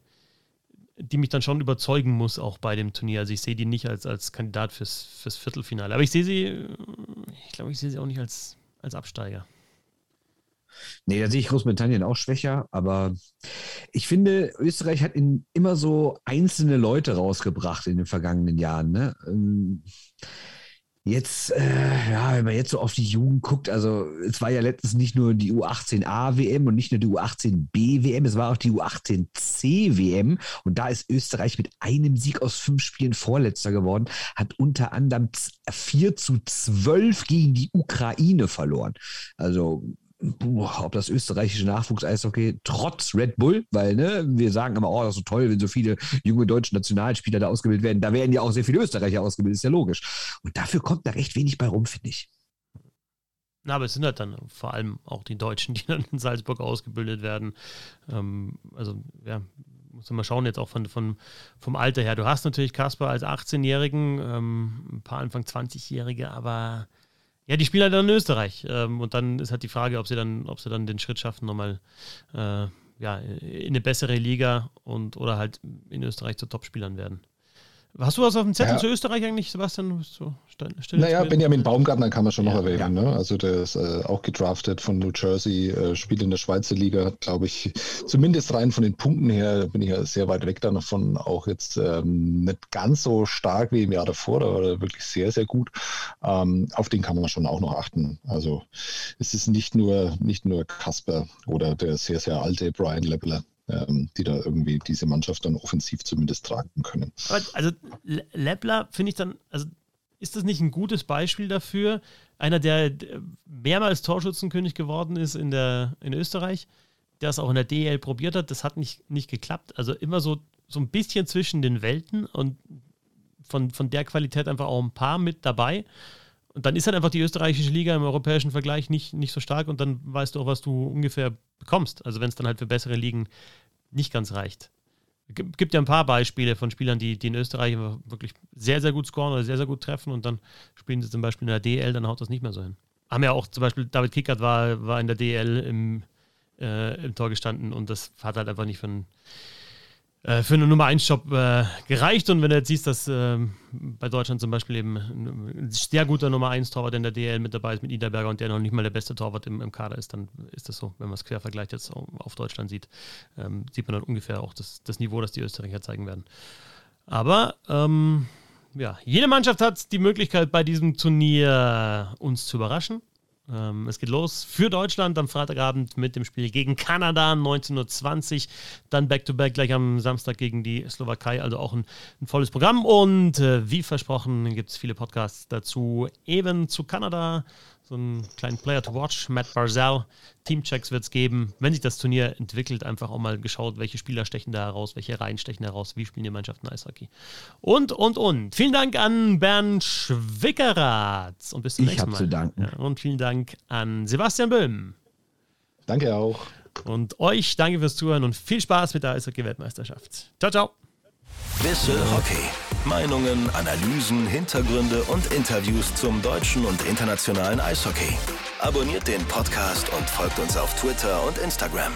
die mich dann schon überzeugen muss, auch bei dem Turnier. Also ich sehe die nicht als, als Kandidat fürs, fürs Viertelfinale. Aber ich sehe sie, ich glaube, ich sehe sie auch nicht als, als Absteiger. Nee, da sehe ich Großbritannien auch schwächer, aber ich finde, Österreich hat in, immer so einzelne Leute rausgebracht in den vergangenen Jahren. Ne? Ähm, jetzt, äh, ja, wenn man jetzt so auf die Jugend guckt, also es war ja letztens nicht nur die U18A-WM und nicht nur die U18B-WM, es war auch die U18C-WM und da ist Österreich mit einem Sieg aus fünf Spielen Vorletzter geworden, hat unter anderem 4 zu 12 gegen die Ukraine verloren. Also ob das österreichische Nachwuchs-Eishockey trotz Red Bull, weil ne, wir sagen immer, oh, das ist so toll, wenn so viele junge deutsche Nationalspieler da ausgebildet werden. Da werden ja auch sehr viele Österreicher ausgebildet, ist ja logisch. Und dafür kommt da recht wenig bei rum, finde ich. Na, aber es sind halt dann vor allem auch die Deutschen, die dann in Salzburg ausgebildet werden. Ähm, also, ja, muss man mal schauen, jetzt auch von, von, vom Alter her. Du hast natürlich Kasper als 18-Jährigen, ähm, ein paar Anfang 20-Jährige, aber ja, die spielen halt dann in Österreich. Ähm, und dann ist halt die Frage, ob sie dann, ob sie dann den Schritt schaffen, nochmal äh, ja, in eine bessere Liga und oder halt in Österreich zu Topspielern werden. Hast du was auf dem Zettel ja. zu Österreich eigentlich, Sebastian? So, naja, Benjamin Baumgartner kann man schon ja, noch erwähnen. Ja. Ne? Also der ist äh, auch gedraftet von New Jersey, äh, spielt in der Schweizer Liga, glaube ich. Zumindest rein von den Punkten her bin ich ja sehr weit weg davon. Auch jetzt ähm, nicht ganz so stark wie im Jahr davor, da war er wirklich sehr, sehr gut. Ähm, auf den kann man schon auch noch achten. Also es ist nicht nur, nicht nur Kasper oder der sehr, sehr alte Brian Leveler ähm, die da irgendwie diese Mannschaft dann offensiv zumindest tragen können. also Leppler finde ich dann, also ist das nicht ein gutes Beispiel dafür? Einer, der mehrmals Torschützenkönig geworden ist in, der, in Österreich, der es auch in der DL probiert hat, das hat nicht, nicht geklappt. Also immer so, so ein bisschen zwischen den Welten und von, von der Qualität einfach auch ein paar mit dabei. Und dann ist halt einfach die österreichische Liga im europäischen Vergleich nicht, nicht so stark und dann weißt du auch, was du ungefähr bekommst. Also wenn es dann halt für bessere Ligen nicht ganz reicht. Es gibt ja ein paar Beispiele von Spielern, die, die in Österreich wirklich sehr, sehr gut scoren oder sehr, sehr gut treffen und dann spielen sie zum Beispiel in der DL, dann haut das nicht mehr so hin. Haben ja auch zum Beispiel, David Kickert war, war in der DL im, äh, im Tor gestanden und das hat halt einfach nicht für einen für einen Nummer 1 Job äh, gereicht. Und wenn du jetzt siehst, dass äh, bei Deutschland zum Beispiel eben ein sehr guter Nummer 1 Torwart in der DL mit dabei ist, mit Niederberger und der noch nicht mal der beste Torwart im, im Kader ist, dann ist das so. Wenn man es quervergleicht jetzt auf Deutschland sieht, ähm, sieht man dann ungefähr auch das, das Niveau, das die Österreicher zeigen werden. Aber ähm, ja, jede Mannschaft hat die Möglichkeit, bei diesem Turnier uns zu überraschen. Ähm, es geht los für Deutschland am Freitagabend mit dem Spiel gegen Kanada 19.20 Uhr. Dann Back-to-Back -back gleich am Samstag gegen die Slowakei. Also auch ein, ein volles Programm. Und äh, wie versprochen gibt es viele Podcasts dazu. Eben zu Kanada so einen kleinen Player to watch. Matt Barzell, Teamchecks wird es geben. Wenn sich das Turnier entwickelt, einfach auch mal geschaut, welche Spieler stechen da heraus, welche Reihen stechen heraus, wie spielen die Mannschaften Eishockey. Und, und, und. Vielen Dank an Bernd Schwickerath und bis zum ich nächsten Mal. Zu danken. Ja, und vielen Dank an Sebastian Böhm. Danke auch. Und euch danke fürs Zuhören und viel Spaß mit der Eishockey-Weltmeisterschaft. Ciao, ciao. Bissel Hockey. Meinungen, Analysen, Hintergründe und Interviews zum deutschen und internationalen Eishockey. Abonniert den Podcast und folgt uns auf Twitter und Instagram.